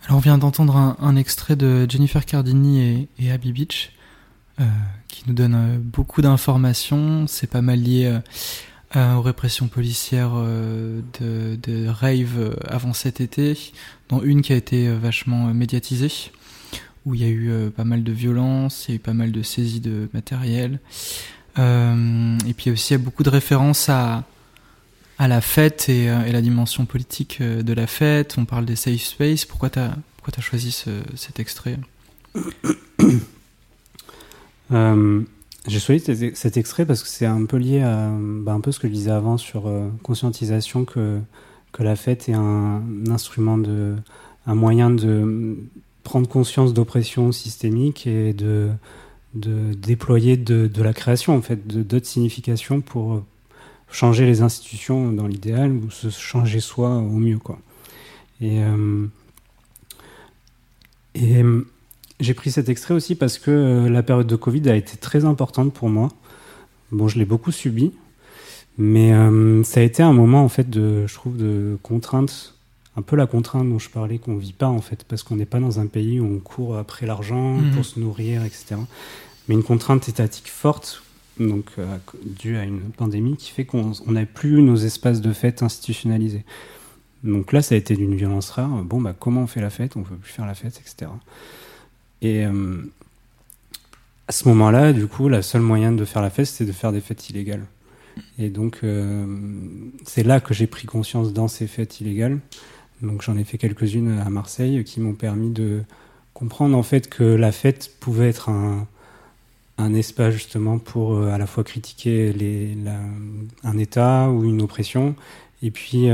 Alors on vient d'entendre un, extrait de Jennifer Cardini et, et Abby Beach. Euh, qui nous donne euh, beaucoup d'informations. C'est pas mal lié euh, aux répressions policières de, rave avant cet été, dont une qui a été vachement médiatisée, où il y a eu pas mal de violences, il y a eu pas mal de saisies de matériel. et puis aussi il y a beaucoup de références à, la fête et, la dimension politique de la fête. On parle des safe space. Pourquoi tu as, choisi ce, cet extrait? *coughs* euh, j'ai choisi cet extrait parce que c'est un peu lié à bah, un peu ce que je disais avant sur euh, conscientisation que, que la fête est un, instrument de un moyen de prendre conscience d'oppression systémique et de, de déployer de, de, la création en fait d'autres significations pour changer les institutions dans l'idéal ou se changer soi au mieux quoi. Et euh, et j'ai pris cet extrait aussi parce que euh, la période de Covid a été très importante pour moi. Bon, je l'ai beaucoup subi, mais euh, ça a été un moment en fait de, je trouve, de contrainte, un peu la contrainte dont je parlais qu'on vit pas en fait, parce qu'on n'est pas dans un pays où on court après l'argent mhm. pour se nourrir, etc. Mais une contrainte étatique forte, donc euh, due à une pandémie, qui fait qu'on n'a plus nos espaces de fête institutionnalisés. Donc là, ça a été d'une violence rare. Bon, bah comment on fait la fête? On peut plus faire la fête, etc. Et euh, à ce moment-là, du coup, la seule moyen de faire la fête, c'était de faire des fêtes illégales. Et donc, euh, c'est là que j'ai pris conscience dans ces fêtes illégales. Donc, j'en ai fait quelques-unes à Marseille qui m'ont permis de comprendre en fait que la fête pouvait être un, un espace justement pour euh, à la fois critiquer les, un État ou une oppression, et puis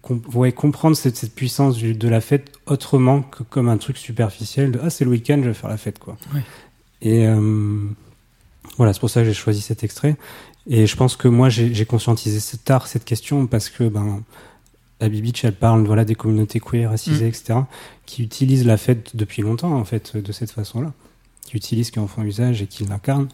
comprendre cette, cette, puissance de la fête autrement que comme un truc superficiel de ah c'est le week-end je vais faire la fête quoi. Et euh, voilà c'est pour ça que j'ai choisi cet extrait. Et je pense que moi j'ai conscientisé tard cette question parce que ben Abby Beach elle parle voilà des communautés queer racisées mm. etc qui utilisent la fête depuis longtemps en fait de cette façon là qui utilisent qui en font usage et qui l'incarnent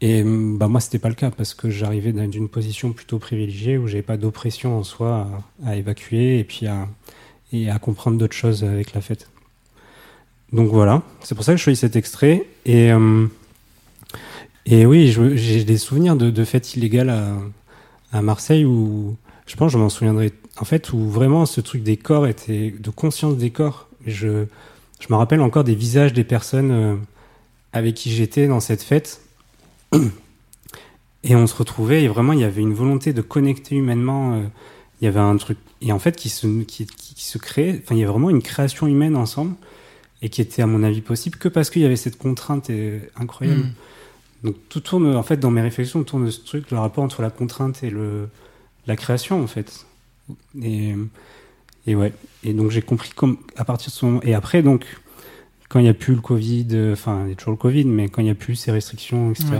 et bah moi, c'était pas le cas parce que j'arrivais d'une position plutôt privilégiée où j'avais pas d'oppression en soi à, évacuer et puis à, et à comprendre d'autres choses avec la fête. Donc voilà, c'est pour ça que je choisis cet extrait. Et, euh, et oui, j'ai des souvenirs de, fêtes illégales à, à Marseille où je pense je m'en souviendrai en fait où vraiment ce truc des corps était de conscience des corps. Je je me rappelle encore des visages des personnes euh, avec qui j'étais dans cette fête. *clears throat* Et on se retrouvait et vraiment il y avait une volonté de connecter humainement. euh, il y avait un truc et en fait qui se qui, qui, qui se créait. Enfin il y avait vraiment une création humaine ensemble et qui était à mon avis possible que parce qu'il y avait cette contrainte incroyable. Mm. Donc tout tourne, en fait, dans mes réflexions, tourne de ce truc, le rapport entre la contrainte et le, la création, en fait. Et, et ouais. Et donc j'ai compris comme, à partir de ce moment. Et après, donc, quand il n'y a plus le Covid, euh, enfin, il y a toujours le Covid, mais quand il n'y a plus ces restrictions, etc., Ouais.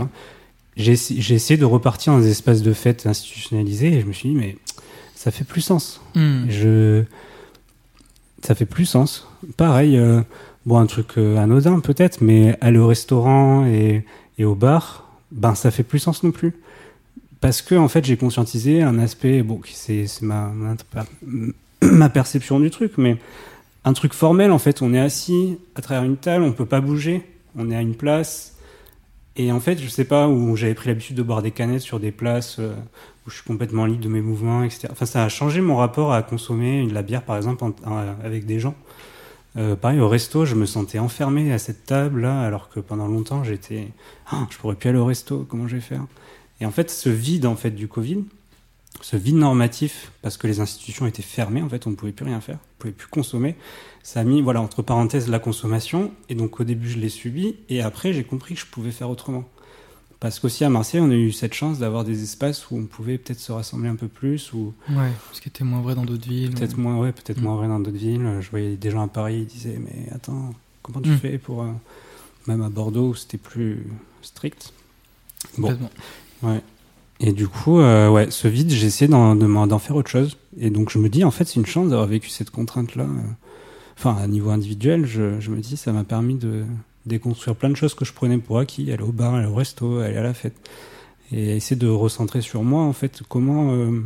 j'ai essayé- de repartir dans des espaces de fête institutionnalisés et je me suis dit, mais ça fait plus sens. Mm. Je... Ça fait plus sens. Pareil, euh, bon, un truc euh, anodin peut-être, mais aller au restaurant et, et au bar, ben ça fait plus sens non plus. Parce que en fait, j'ai conscientisé un aspect, bon, qui c'est c'est ma, ma, ma perception du truc, mais un truc formel, en fait, on est assis à travers une table, on peut pas bouger, on est à une place. Et en fait, je sais pas, où j'avais pris l'habitude de boire des canettes sur des places euh, où je suis complètement libre de mes mouvements, etc. Enfin, ça a changé mon rapport à consommer de la bière, par exemple, avec des gens. Euh, pareil, au resto, je me sentais enfermé à cette table-là, alors que pendant longtemps, j'étais, Ah, je pourrais plus aller au resto, comment je vais faire? Et en fait, ce vide en fait du Covid, ce vide normatif, parce que les institutions étaient fermées, en fait, on ne pouvait plus rien faire, on ne pouvait plus consommer. Ça a mis, voilà, entre parenthèses, la consommation. Et donc, au début, je l'ai subi, et après, j'ai compris que je pouvais faire autrement. Parce qu'aussi à Marseille, on a eu cette chance d'avoir des espaces où on pouvait peut-être se rassembler un peu plus, ou Ouais, ce qui était moins vrai dans d'autres villes. Peut-être ou- moins, ouais, peut-être Mm. moins vrai dans d'autres villes. Je voyais des gens à Paris, ils disaient, mais attends, comment tu Mm. fais pour. euh, Même à Bordeaux, où c'était plus strict? Bon, ouais. Et du coup, euh, ouais, ce vide, j'ai essayé d'en, faire autre chose. Et donc, je me dis, en fait, c'est une chance d'avoir vécu cette contrainte-là. Enfin, à niveau individuel, je, je me dis, ça m'a permis de déconstruire plein de choses que je prenais pour acquis, aller au bar, aller au resto, aller à la fête. Et essayer de recentrer sur moi, en fait, comment. euh,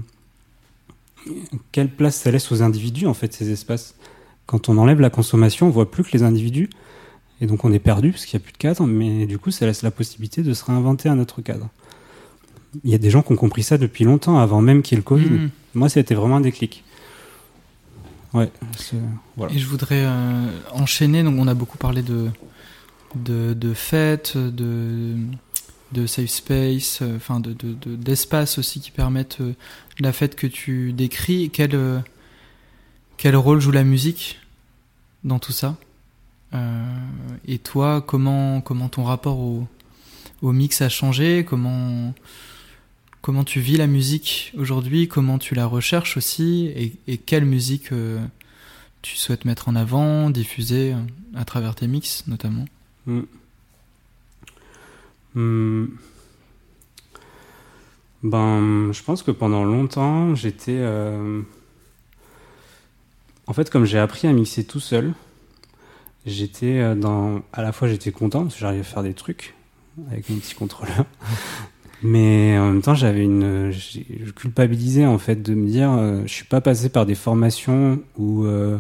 quelle place ça laisse aux individus, en fait, ces espaces. Quand on enlève la consommation, on voit plus que les individus. Et donc on est perdu parce qu'il n'y a plus de cadre, mais du coup ça laisse la possibilité de se réinventer un autre cadre. Il y a des gens qui ont compris ça depuis longtemps, avant même qu'il y ait le Covid. Mm. Moi, ça a été vraiment un déclic. Ouais, voilà. Et je voudrais euh, enchaîner. Donc, on a beaucoup parlé de de, de fêtes, de de safe space, euh, enfin de de- de- d'espaces aussi qui permettent euh, la fête que tu décris. Quel quel rôle joue la musique dans tout ça? Et toi, comment comment ton rapport au au mix a changé? Comment comment tu vis la musique aujourd'hui Comment tu la recherches aussi Et, quelle musique euh, tu souhaites mettre en avant, diffuser euh, à travers tes mix notamment Mm. Mm. Ben, je pense que pendant longtemps, j'étais. euh, En fait, comme j'ai appris à mixer tout seul, j'étais dans. À la fois, j'étais content parce que j'arrivais à faire des trucs avec mon petit contrôleur. Mais en même temps, j'avais une. Je culpabilisais en fait de me dire, euh, je suis pas passé par des formations où. euh,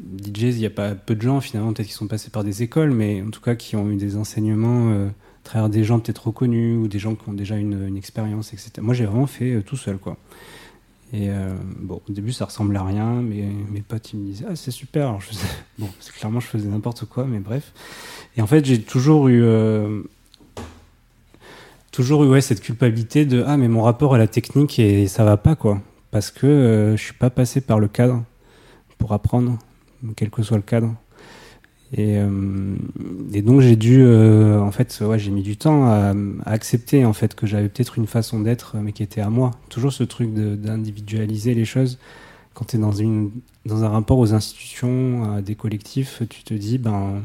DJs, il n'y a pas peu de gens finalement, peut-être qui sont passés par des écoles, mais en tout cas qui ont eu des enseignements euh, à travers des gens peut-être reconnus ou des gens qui ont déjà une, une expérience, etc. Moi, j'ai vraiment fait euh, tout seul, quoi. Et euh, bon, au début, ça ressemblait à rien, mais mes potes, ils me disaient, ah, c'est super. *laughs* Bon, clairement, je faisais n'importe quoi, mais bref. Et en fait, j'ai toujours eu. Toujours eu ouais, cette culpabilité de ah mais mon rapport à la technique et ça va pas quoi parce que euh, je suis pas passé par le cadre pour apprendre quel que soit le cadre. Et, euh, et donc j'ai dû, euh, en fait, ouais, j'ai mis du temps à, à accepter en fait que j'avais peut-être une façon d'être, mais qui était à moi. Toujours ce truc d'individualiser les choses. Quand tu es dans une dans un rapport aux institutions, à des collectifs, tu te dis ben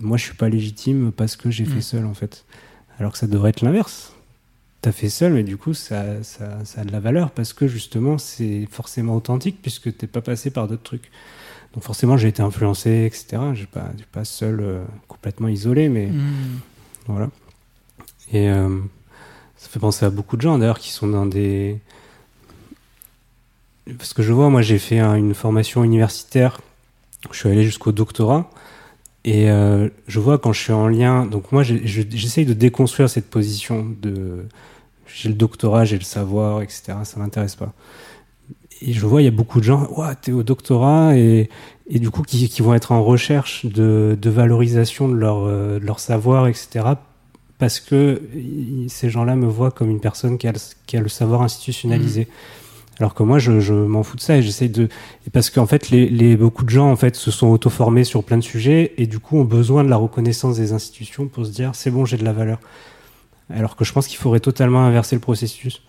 moi je suis pas légitime parce que j'ai Mm. fait seul en fait. Alors que ça devrait être l'inverse. T'as fait seul, mais du coup ça, ça, ça a de la valeur parce que justement c'est forcément authentique puisque t'es pas passé par d'autres trucs. Donc forcément j'ai été influencé, etc. J'ai pas, j'ai pas seul euh, complètement isolé, mais Hmm. voilà. Et euh, ça fait penser à beaucoup de gens d'ailleurs qui sont dans des. Parce que je vois, moi j'ai fait un- une formation universitaire, je suis allé jusqu'au doctorat, et euh, je vois quand je suis en lien. Donc moi j'essaye de déconstruire cette position de. j'ai le doctorat, j'ai le savoir, etc. Ça m'intéresse pas. Et je vois, il y a beaucoup de gens, ouais, t'es au doctorat et, et du coup qui, qui vont être en recherche de, de valorisation de leur, euh, de leur savoir, etc. Parce que ces gens-là me voient comme une personne qui a le, qui a le savoir institutionnalisé. Mmh. Alors que moi, je, m'en fous de ça et j'essaie de, parce qu'en fait, beaucoup de gens en fait se sont auto-formés sur plein de sujets et du coup ont besoin de la reconnaissance des institutions pour se dire c'est bon, j'ai de la valeur. Alors que je pense qu'il faudrait totalement inverser le processus.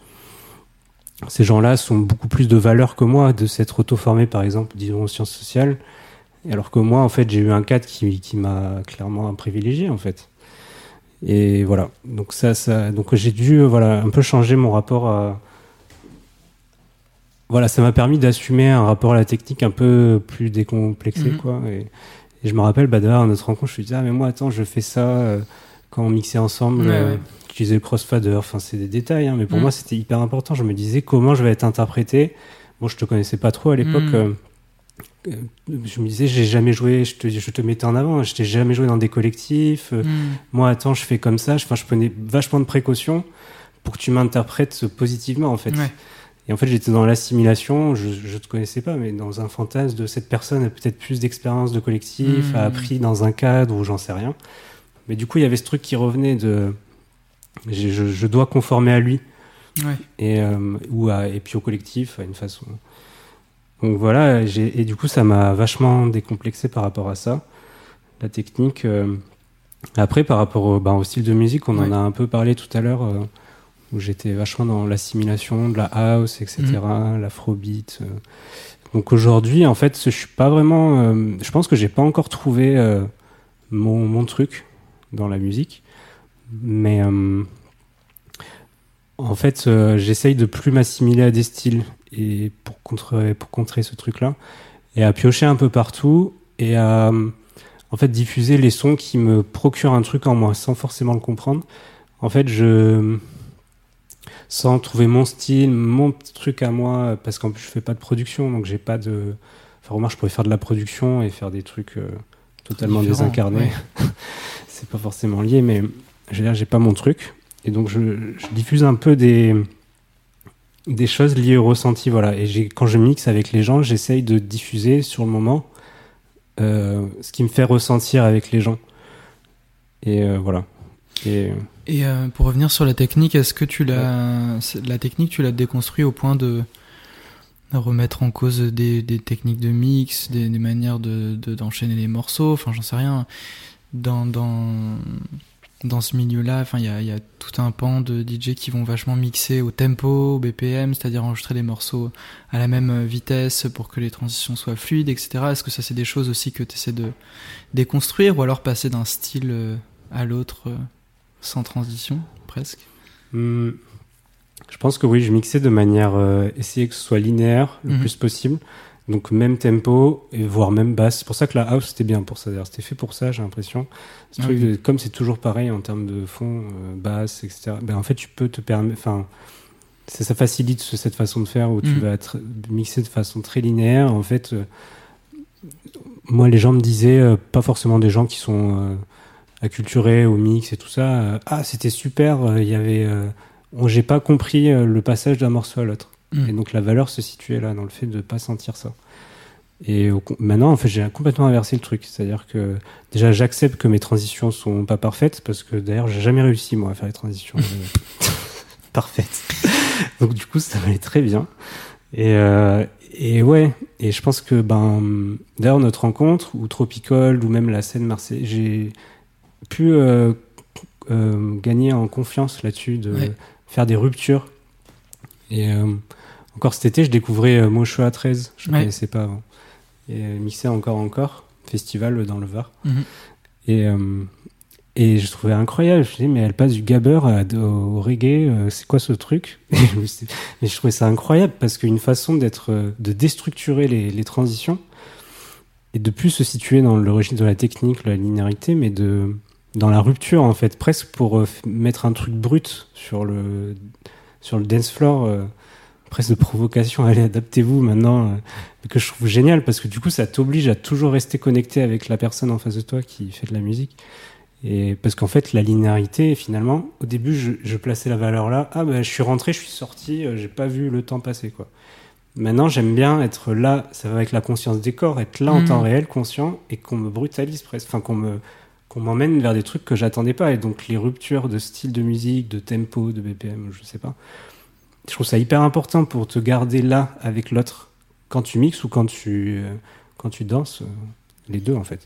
Ces gens-là sont beaucoup plus de valeur que moi de s'être auto-formés, par exemple, disons, aux sciences sociales. Alors que moi, en fait, j'ai eu un cadre qui, m'a clairement privilégié, en fait. Et voilà. Donc donc j'ai dû, voilà, un peu changer mon rapport à. Voilà, ça m'a permis d'assumer un rapport à la technique un peu plus décomplexé, mmh. quoi. Et, et, je me rappelle, bah, d'ailleurs, à notre rencontre, je me dit, ah, mais moi, attends, je fais ça euh, quand on mixait ensemble. Ouais, euh, ouais. J'utilisais le crossfader, enfin, c'est des détails, hein, mais pour Mm. moi, c'était hyper important. Je me disais, comment je vais être interprété? Bon, je te connaissais pas trop à l'époque. Mm. euh, je me disais, j'ai jamais joué, je te, je te mettais en avant, je t'ai jamais joué dans des collectifs. Moi, attends, je fais comme ça. Enfin, je prenais vachement de précautions pour que tu m'interprètes positivement, en fait. Ouais. Et en fait, j'étais dans l'assimilation, je, je te connaissais pas, mais dans un fantasme de cette personne a peut-être plus d'expérience de collectif, a appris dans un cadre ou j'en sais rien. Mais du coup, il y avait ce truc qui revenait de. Je, je, je dois conformer à lui Ouais. et, euh, ou à, et puis au collectif à une façon. Donc voilà, et du coup ça m'a vachement décomplexé par rapport à ça, la technique. euh. Après par rapport au, bah, au style de musique, on en a un peu parlé tout à l'heure, euh, où j'étais vachement dans l'assimilation de la house, etc., l'afrobeat. euh. Donc aujourd'hui, en fait, je suis pas vraiment. euh, je pense que j'ai pas encore trouvé euh, mon, mon truc dans la musique, mais en fait, j'essaye de plus m'assimiler à des styles et pour contrer, pour contrer ce truc-là, et à piocher un peu partout et à en fait diffuser les sons qui me procurent un truc en moi sans forcément le comprendre. En fait, je sans trouver mon style, mon truc à moi, parce qu'en plus je fais pas de production, donc j'ai pas de. Enfin, remarque, je pourrais faire de la production et faire des trucs euh, totalement désincarnés. *laughs* C'est pas forcément lié, mais dire, j'ai pas mon truc. Et donc, je, je diffuse un peu des, des choses liées au ressenti, voilà. Et j'ai, quand je mixe avec les gens, j'essaye de diffuser sur le moment euh, ce qui me fait ressentir avec les gens. Et euh, voilà. Et Et euh, pour revenir sur la technique, est-ce que tu l'as, la technique, tu l'as déconstruit au point de, remettre en cause des, des techniques de mix, des, des manières de, de- d'enchaîner les morceaux, enfin j'en sais rien. Dans, dans, dans ce milieu-là, enfin il y a, y a tout un pan de DJ qui vont vachement mixer au tempo, au BPM, c'est-à-dire enregistrer les morceaux à la même vitesse pour que les transitions soient fluides, etc. Est-ce que ça c'est des choses aussi que tu essaies de déconstruire ou alors passer d'un style euh, à l'autre euh, sans transition, presque. Hmm, Je pense que oui, je mixais de manière euh, essayer que ce soit linéaire le Mhm. plus possible. Donc même tempo et voire même basse. C'est pour ça que la house c'était bien pour ça. D'ailleurs, c'était fait pour ça, j'ai l'impression. Ce Ah truc oui. de- comme c'est toujours pareil en termes de fond, euh, basse, etc. Ben en fait, tu peux te permettre. Enfin, ça, ça facilite ce- cette façon de faire où tu Mhm. vas mixer de façon très linéaire. En fait, euh, moi, les gens me disaient, euh, pas forcément des gens qui sont acculturés au mix et tout ça. euh, ah, c'était super. euh, Il y avait. euh, j'ai pas compris le passage d'un morceau à l'autre. Mm. Et donc la valeur se situait là, dans le fait de pas sentir ça. Et au- maintenant, en fait, j'ai complètement inversé le truc. C'est-à-dire que déjà, j'accepte que mes transitions sont pas parfaites, parce que d'ailleurs, j'ai jamais réussi, moi, à faire les transitions *laughs* *laughs* parfaites. Donc du coup, ça m'allait très bien. Et, euh, et ouais, et je pense que, ben, d'ailleurs, notre rencontre, ou Tropical, ou même la scène Marseille, j'ai pu euh, euh, gagner en confiance là-dessus, de Ouais. faire des ruptures. Et euh, encore cet été, je découvrais à 13, je ne Ouais. connaissais pas avant. Et mixé encore encore, festival dans le Var. Mhm. Et, et je trouvais incroyable. Je me disais, mais elle passe du gabber au, reggae, c'est quoi ce truc? *laughs* Suis- Mais je trouvais ça incroyable parce qu'une façon d'être, de déstructurer les, les transitions et de plus se situer dans l'origine de la technique, la linéarité, mais de dans la rupture en fait, presque pour euh, mettre un truc brut sur le sur le dance floor, euh, presque de provocation. *laughs* Allez, adaptez-vous maintenant, euh, que je trouve génial parce que du coup, ça t'oblige à toujours rester connecté avec la personne en face de toi qui fait de la musique. Et parce qu'en fait, la linéarité, finalement, au début, je, je plaçais la valeur là. Ah, ben, je suis rentré, je suis sorti, euh, j'ai pas vu le temps passer, quoi. Maintenant, j'aime bien être là, ça va avec la conscience des corps, être là en Mhm. temps réel, conscient, et qu'on me brutalise presque, enfin, qu'on me, qu'on m'emmène vers des trucs que j'attendais pas. Et donc, les ruptures de style de musique, de tempo, de BPM, je sais pas. Je trouve ça hyper important pour te garder là avec l'autre quand tu mixes ou quand tu, euh, quand tu danses, euh, les deux en fait.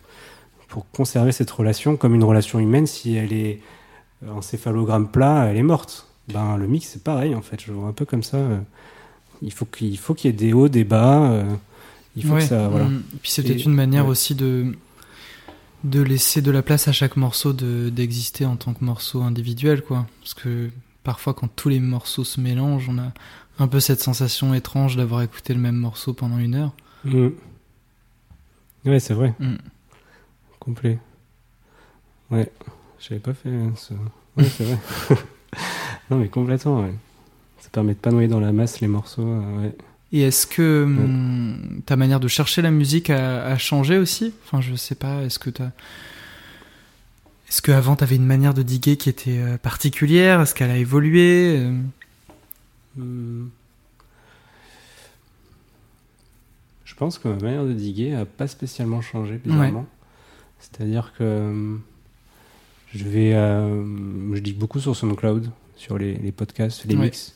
Pour conserver cette relation comme une relation humaine, si elle est en céphalogramme plat, elle est morte. Ben, le mix, c'est pareil en fait. Je vois un peu comme ça. euh, il faut qu'il faut qu'il y ait des hauts, des bas. il faut Ouais, que ça. Voilà. mm. Puis c'est peut-être Et- une manière ouais. aussi de de laisser de la place à chaque morceau de d'exister en tant que morceau individuel, quoi. Parce que parfois, quand tous les morceaux se mélangent, on a un peu cette sensation étrange d'avoir écouté le même morceau pendant une heure. Mm. Ouais, c'est vrai. Mm. Complet. Ouais, j'avais pas fait ça. Ouais, c'est vrai. *laughs* non, mais complètement, ouais. Ça permet de pas noyer dans la masse les morceaux, euh, ouais. Et est-ce que hum, ta manière de chercher la musique a, a changé aussi? Enfin, je sais pas. Est-ce que t'as est-ce qu'avant t'avais une manière de diguer qui était euh, particulière? Est-ce qu'elle a évolué? Euh. Je pense que ma manière de diguer a pas spécialement changé, bizarrement. C'est-à-dire que euh, je vais, euh, je digue beaucoup sur SoundCloud, sur les, les podcasts, les Ouais. mix.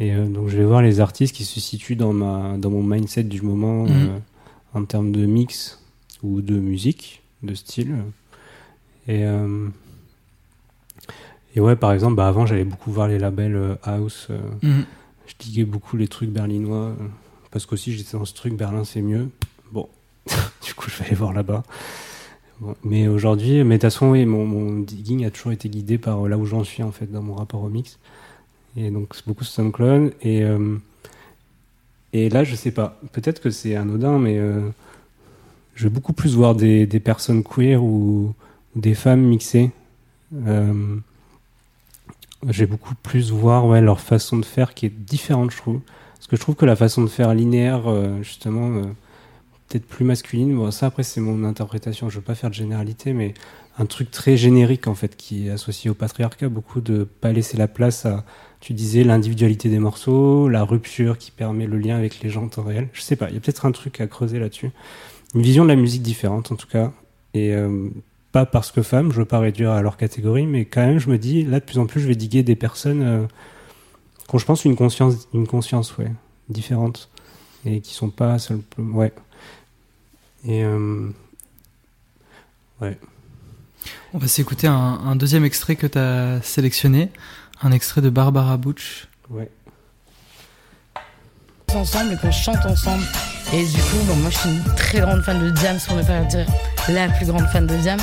Et euh, donc je vais voir les artistes qui se situent dans ma, dans mon mindset du moment Mhm. euh, en termes de mix ou de musique, de style. Et euh, et ouais, par exemple, bah avant j'allais beaucoup voir les labels house. hum, je diguais beaucoup les trucs berlinois parce qu'aussi j'étais dans ce truc Berlin c'est mieux. Bon, *laughs* du coup je vais aller voir là-bas. Bon, mais aujourd'hui, mais de toute façon, oui, mon, mon digging a toujours été guidé par là où j'en suis en fait dans mon rapport au mix. Et donc beaucoup SoundCloud et euh, et là je sais pas. Peut-être que c'est anodin, mais euh, je vais beaucoup plus voir des, personnes queer ou, des femmes mixées. Euh, j'ai beaucoup plus voir ouais, leur façon de faire qui est différente, je trouve. Parce que je trouve que la façon de faire linéaire, euh, justement, peut-être plus masculine, bon, ça après c'est mon interprétation, je veux pas faire de généralité, mais un truc très générique en fait, qui est associé au patriarcat, beaucoup de pas laisser la place à, tu disais, l'individualité des morceaux, la rupture qui permet le lien avec les gens en temps réel. Je sais pas, il y a peut-être un truc à creuser là-dessus. Une vision de la musique différente en tout cas. Et euh, pas parce que femme, je veux pas réduire à leur catégorie, mais quand même, je me dis, là, de plus en plus, je vais diguer des personnes euh, qui ont, je pense, une conscience, une conscience, ouais, différente. Et qui sont pas seulement, ouais. Et, euh, ouais. On va s'écouter un, un deuxième extrait que tu as sélectionné, un extrait de Barbara Butch. Ouais. ensemble et qu'on chante ensemble. Et du coup, bon, moi je suis une très grande fan de Diams, pour ne pas dire la plus grande fan de Diams.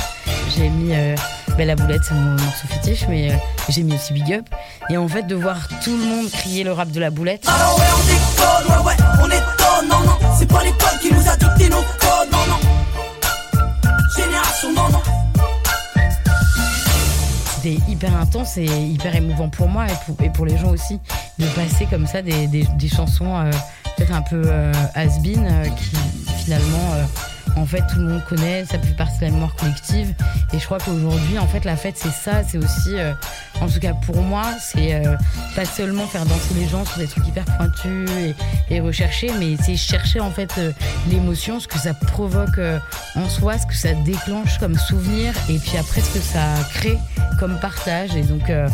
J'ai mis euh, ben, la boulette, c'est mon morceau fétiche, mais euh, j'ai mis aussi Big Up. Et en fait, de voir tout le monde crier le rap de la boulette. Alors ouais, on déconne, ouais, ouais, on étonne, non, non. C'est pas l'école qui nous a dicté nos C'était hyper intense et hyper émouvant pour moi et pour, et pour les gens aussi de passer comme ça des, chansons euh, peut-être un peu euh, has-been euh, qui finalement en fait tout le monde connaît, ça fait partie de la mémoire collective. Et je crois qu'aujourd'hui en fait la fête c'est ça, c'est aussi euh, en tout cas pour moi c'est euh, pas seulement faire danser les gens sur des trucs hyper pointus et, et recherchés mais c'est chercher en fait euh, l'émotion, ce que ça provoque euh, en soi, ce que ça déclenche comme souvenir et puis après ce que ça crée comme partage. Et donc euh,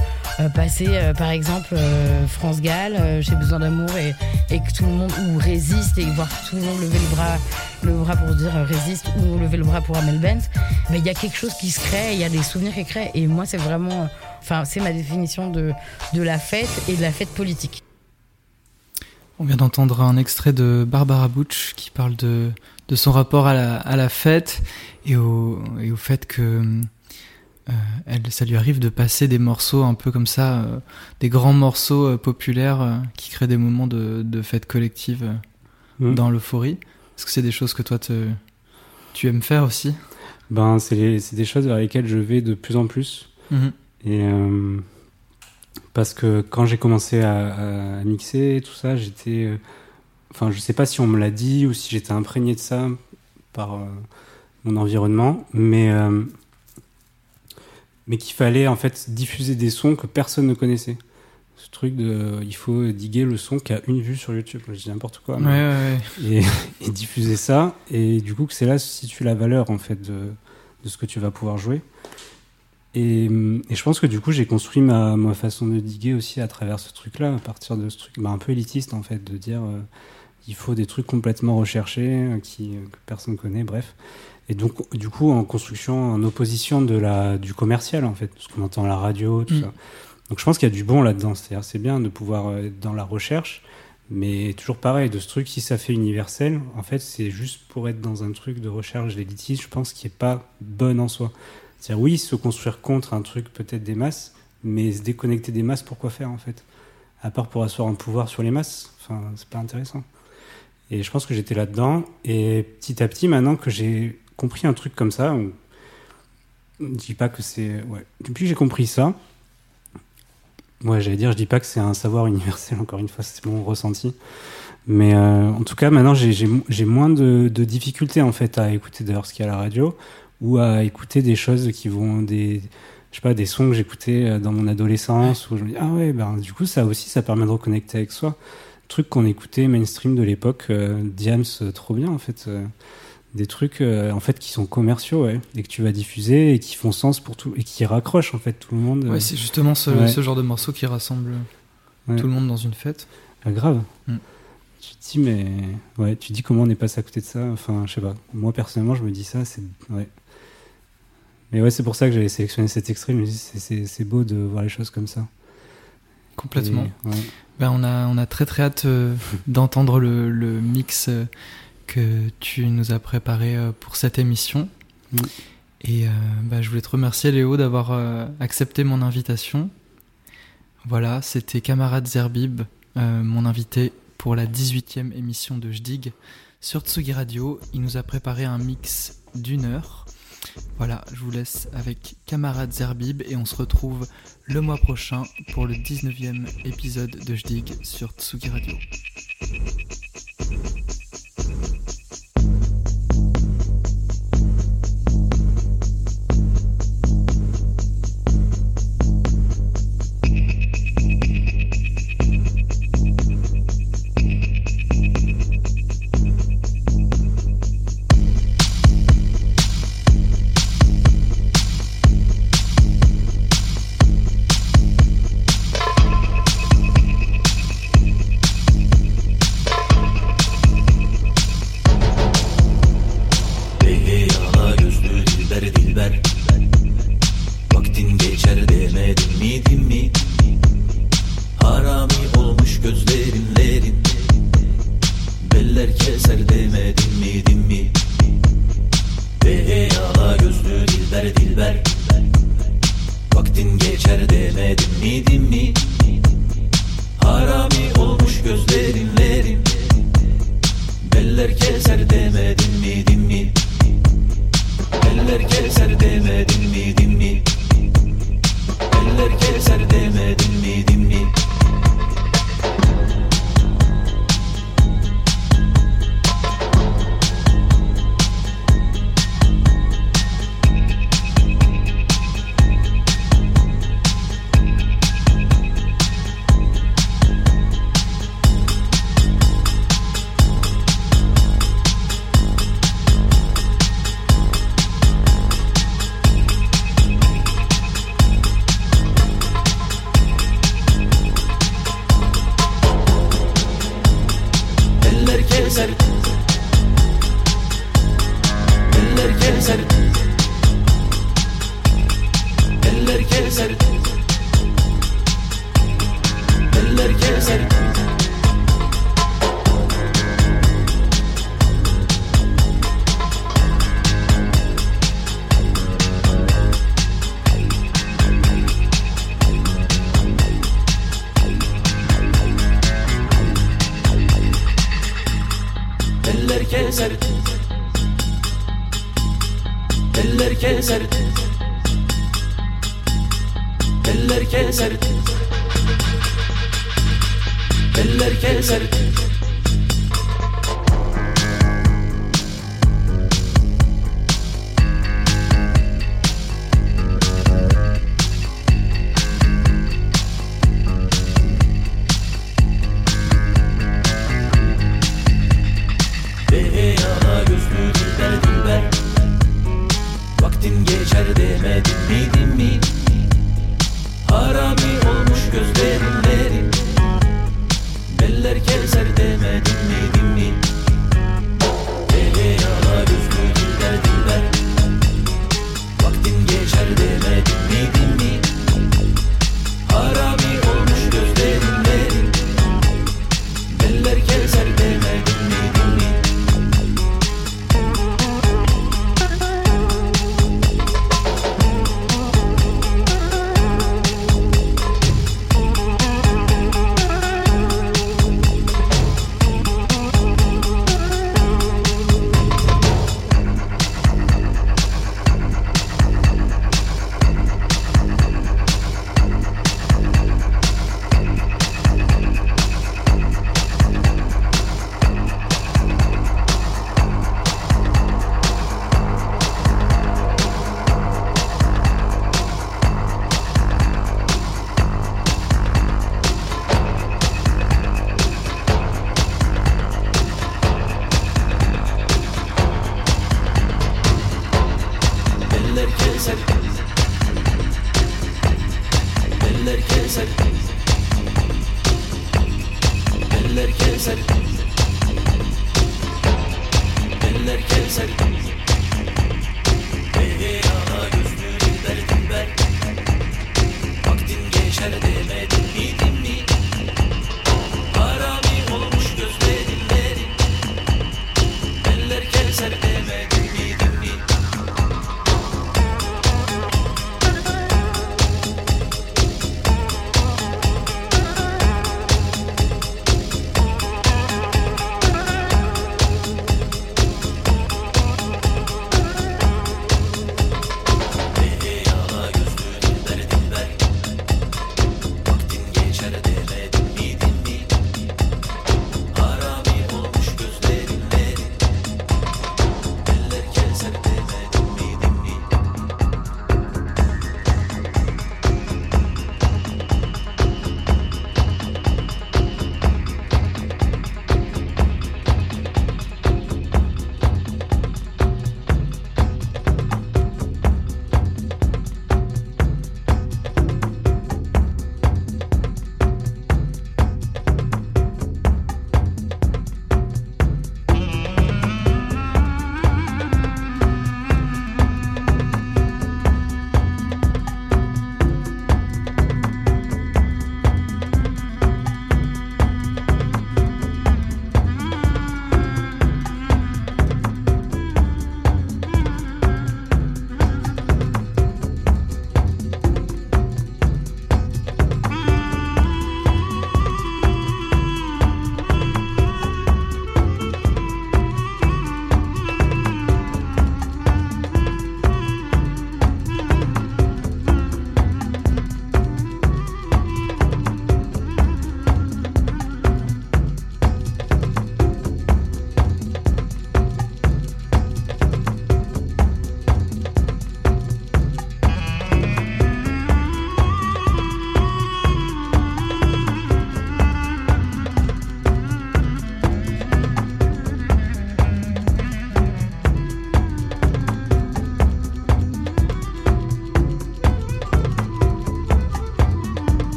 passer euh, par exemple euh, France Gall, euh, j'ai besoin d'amour et, que tout le monde ou résiste et voir tout le monde lever le bras le bras pour dire euh, résiste ou lever le bras pour Amel Bent, mais il y a quelque chose qui se crée, il y a des souvenirs qui créent et moi c'est vraiment euh, enfin c'est ma définition de, de la fête et de la fête politique. On vient d'entendre un extrait de Barbara Butch qui parle de, de son rapport à la, à la fête et au, et au fait que euh, elle, ça lui arrive de passer des morceaux un peu comme ça, euh, des grands morceaux euh, populaires qui créent des moments de, de fête collective Mhm. dans l'euphorie. Est-ce que c'est des choses que toi te, tu aimes faire aussi? Ben, c'est des choses vers lesquelles je vais de plus en plus. Mhm. Et parce que quand j'ai commencé à, à mixer tout ça, j'étais. Enfin, je sais pas si on me l'a dit ou si j'étais imprégné de ça par mon environnement, mais mais qu'il fallait en fait diffuser des sons que personne ne connaissait. Ce truc de, il faut diguer le son qui a une vue sur YouTube. Je dis n'importe quoi. Ouais, ouais, ouais. *laughs* Et, et diffuser ça, et du coup que c'est là se situe la valeur en fait de, de ce que tu vas pouvoir jouer. Et, et je pense que du coup j'ai construit ma, ma façon de diguer aussi à travers ce truc-là, à partir de ce truc bah, un peu élitiste en fait, de dire euh, il faut des trucs complètement recherchés euh, qui, que personne connaît, bref. Et donc, du coup, en construction, en opposition de la, du commercial, en fait, ce qu'on entend à la radio, tout Mm. ça. Donc, je pense qu'il y a du bon là-dedans. C'est-à-dire, c'est bien de pouvoir euh, être dans la recherche, mais toujours pareil, de ce truc, si ça fait universel, en fait, c'est juste pour être dans un truc de recherche d'élitiste, je pense, qui est pas bonne en soi. C'est-à-dire, oui, se construire contre un truc, peut-être des masses, mais se déconnecter des masses, pourquoi faire, en fait? À part pour asseoir un pouvoir sur les masses, enfin, c'est pas intéressant. Et je pense que j'étais là-dedans. Et petit à petit, maintenant que j'ai compris un truc comme ça, on- je dis pas que c'est. Depuis que j'ai compris ça, ouais, j'allais dire, je dis pas que c'est un savoir *laughs* universel, encore une fois, c'est mon ressenti. Mais euh, en tout cas, maintenant, j'ai- moins de, difficultés, en fait, à écouter d'ailleurs ce qu'il y a à la radio ou à écouter des choses qui vont. des je sais pas, des sons que j'écoutais euh, dans mon adolescence où je me dis, ah ouais, ben, du coup, ça aussi, ça permet de reconnecter avec soi trucs qu'on écoutait mainstream de l'époque, euh, Diams, euh, trop bien en fait. Des trucs euh, en fait qui sont commerciaux ouais, et que tu vas diffuser et qui font sens pour tout et qui raccrochent en fait tout le monde. euh, Ouais, c'est justement ce, Ouais. ce genre de morceau qui rassemble Ouais. tout le monde dans une fête. Ah, grave. Mm. Tu te dis mais ouais, tu te dis comment on est passé à côté de ça. Enfin, je sais pas. Moi personnellement, je me dis ça, c'est ouais. Mais ouais, c'est pour ça que j'avais sélectionné cet extrait. Je me dis c'est- beau de voir les choses comme ça. Complètement. Et, ouais. Ben, on, a, on a très très hâte euh, d'entendre le, le mix euh, que tu nous as préparé euh, pour cette émission. Et euh, ben, je voulais te remercier Léo d'avoir euh, accepté mon invitation. Voilà, c'était Camarade Zerbib, euh, mon invité pour la 18e émission de Jdig sur Tsugi Radio. Il nous a préparé un mix d'une heure. Voilà, je vous laisse avec Camarade Zerbib et on se retrouve le mois prochain pour le 19e épisode de Jdig sur Tsugi Radio.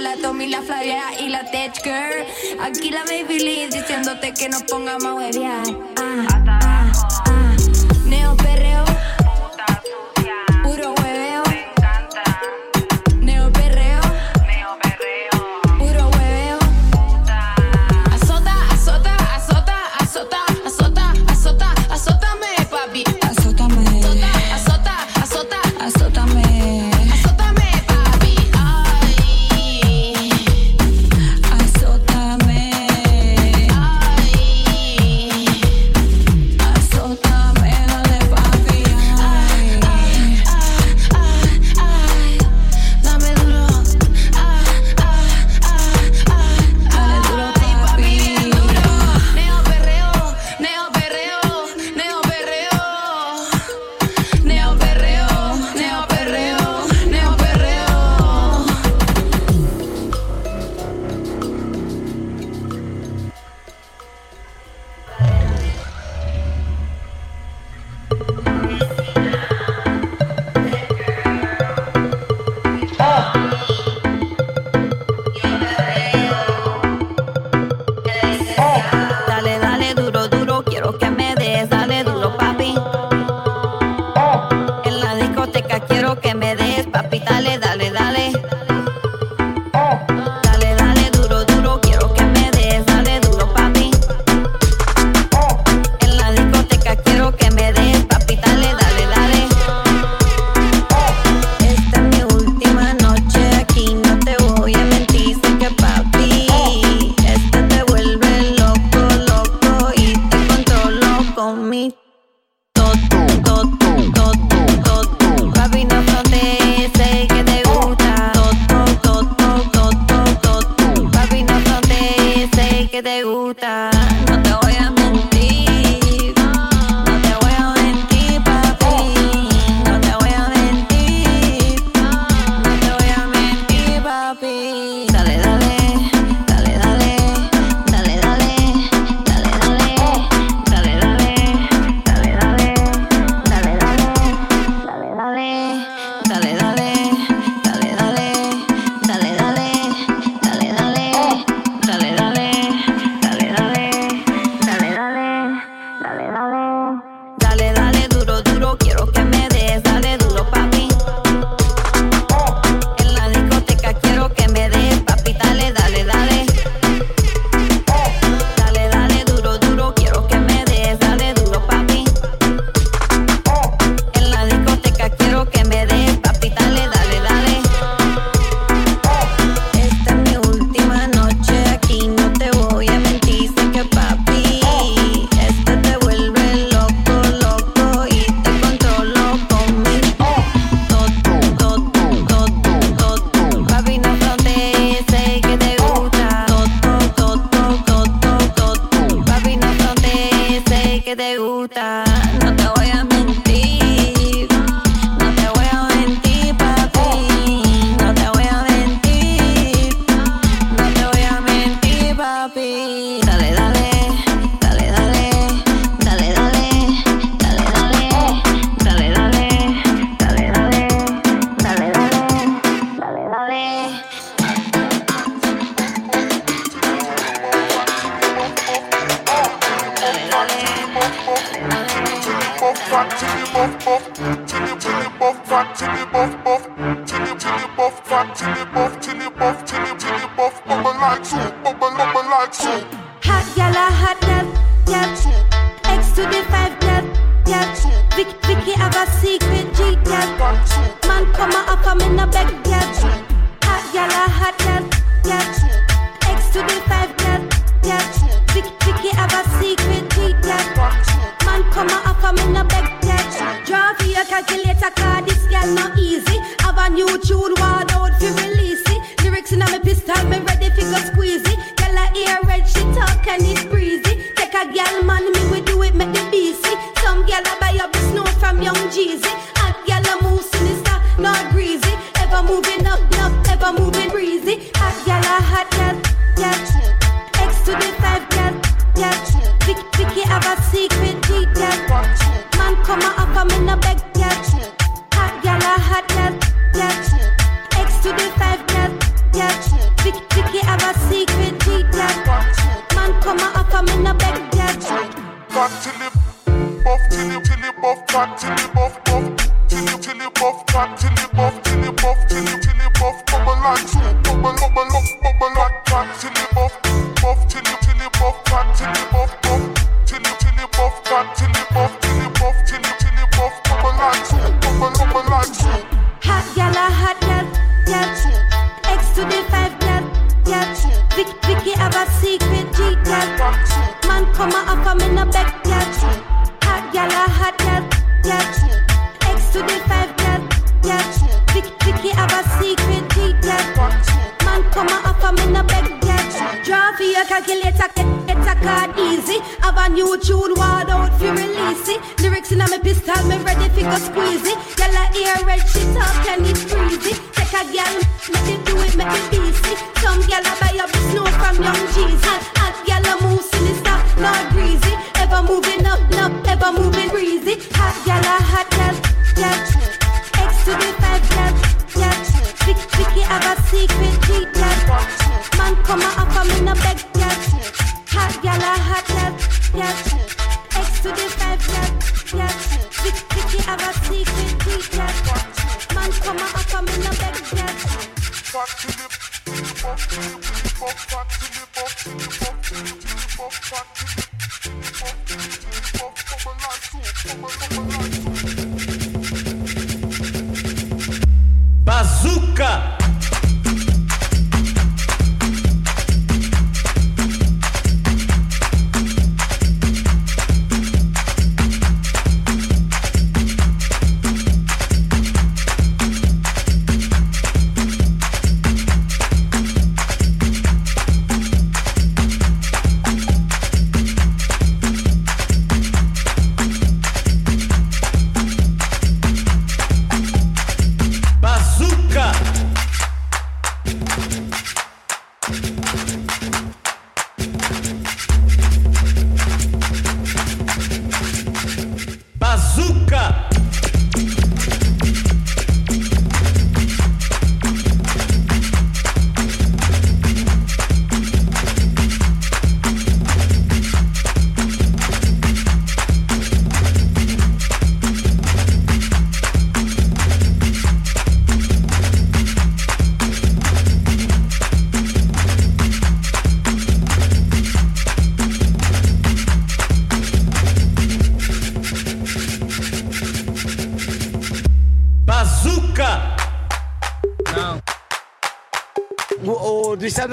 la Tommy, la Flavia y la Tech Girl. Aquí la Baby Lee diciéndote que nos pongamos a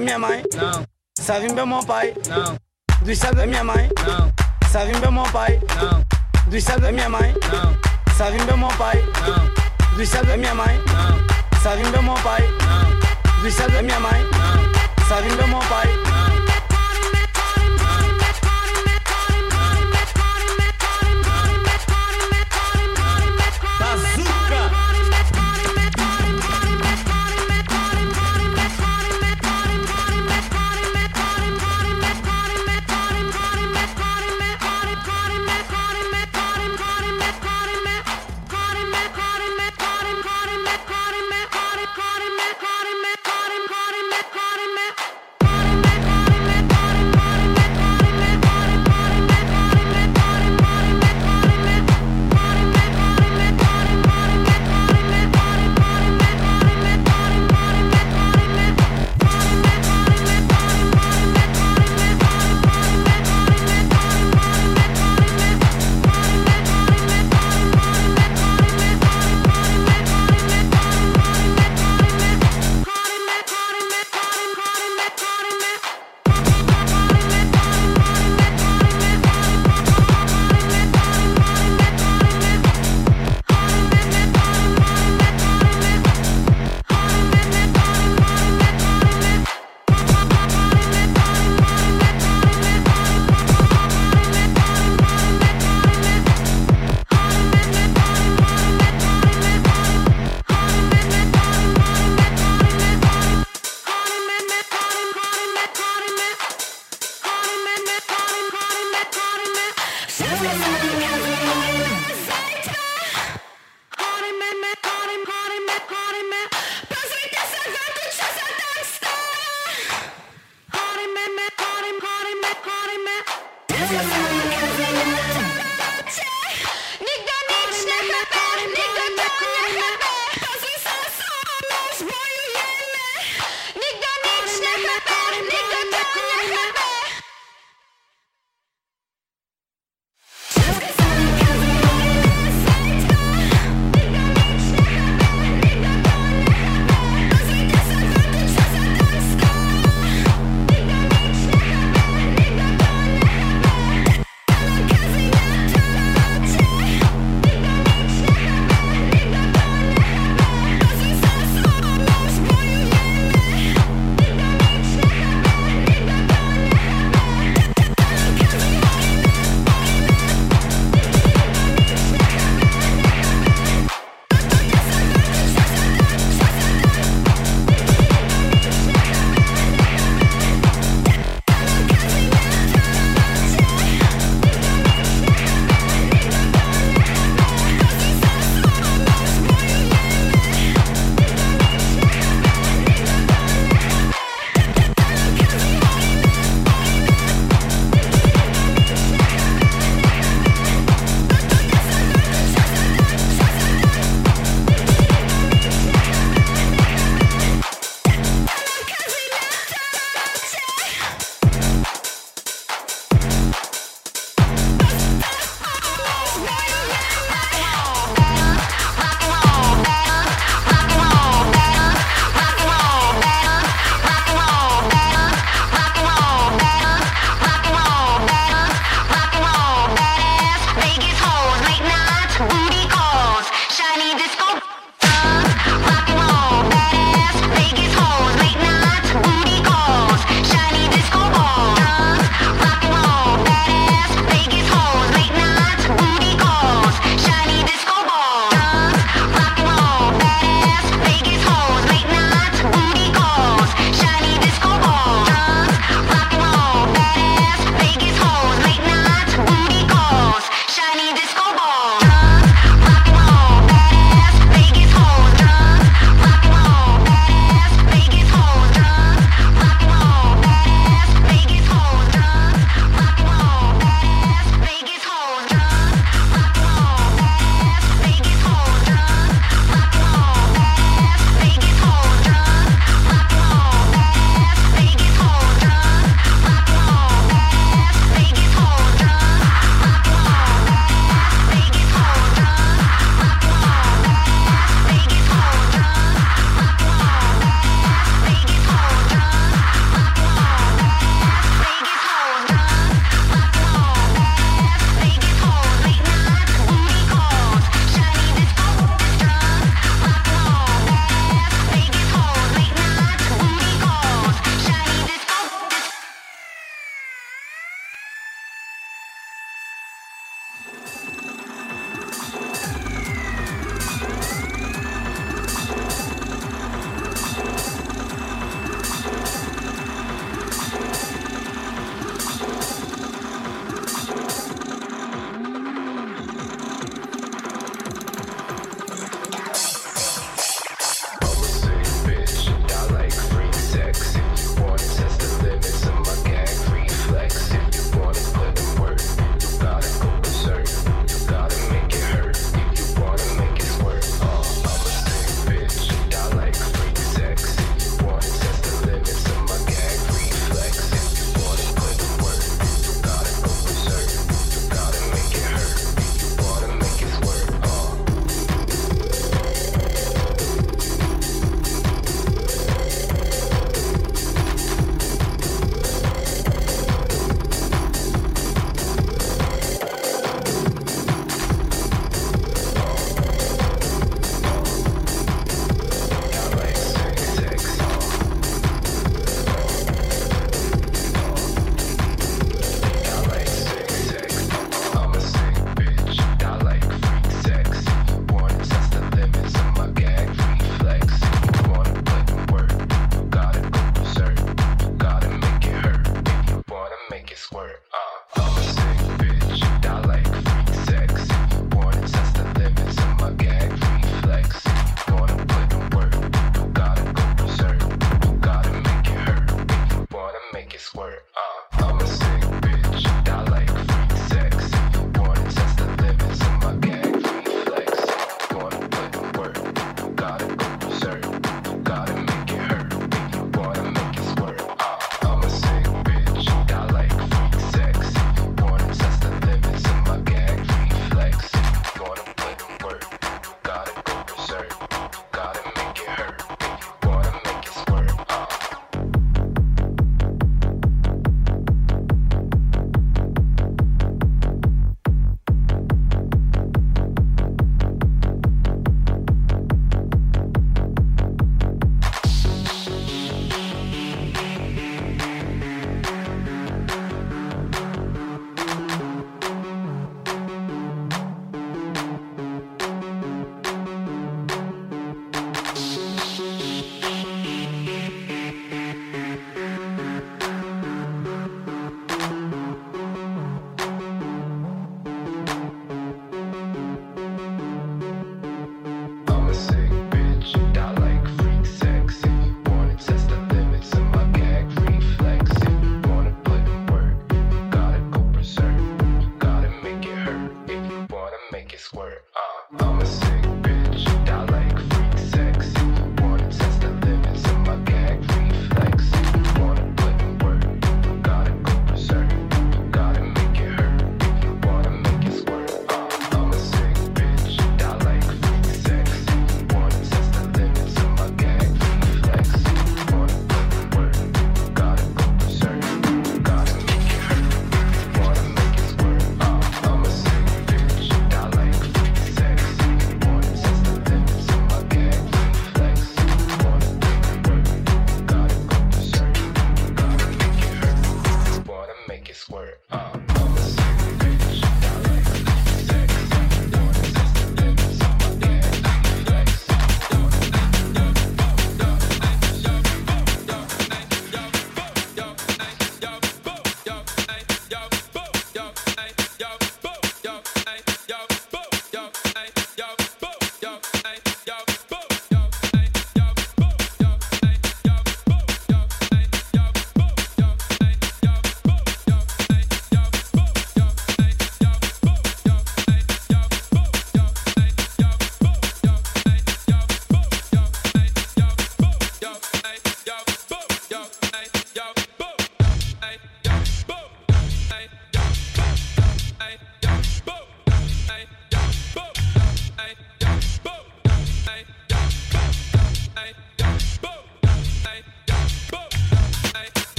da minha mãe. Não. Savim é meu pai. Não. Dos sábios da minha mãe. Não. Savim é meu pai. Não. Dos sábios da minha mãe. Não. Savim é meu pai. Não. Dos sábios da minha mãe. Não. Savim é meu pai.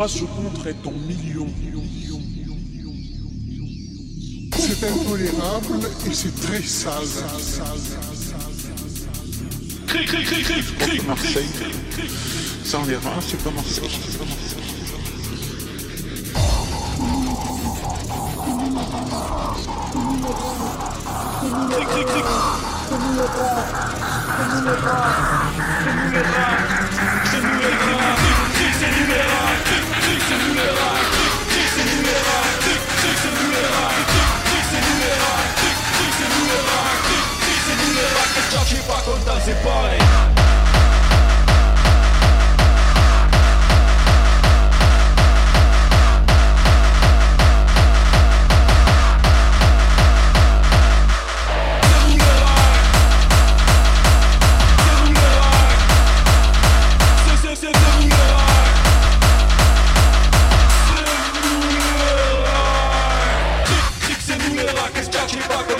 va se contre ton million. C'est intolérable et c'est très sale. Cri, cri, cri, cri, Marseille. Ça on verra, c'est pas Marseille. C'est pas Marseille. Click, click. shot you back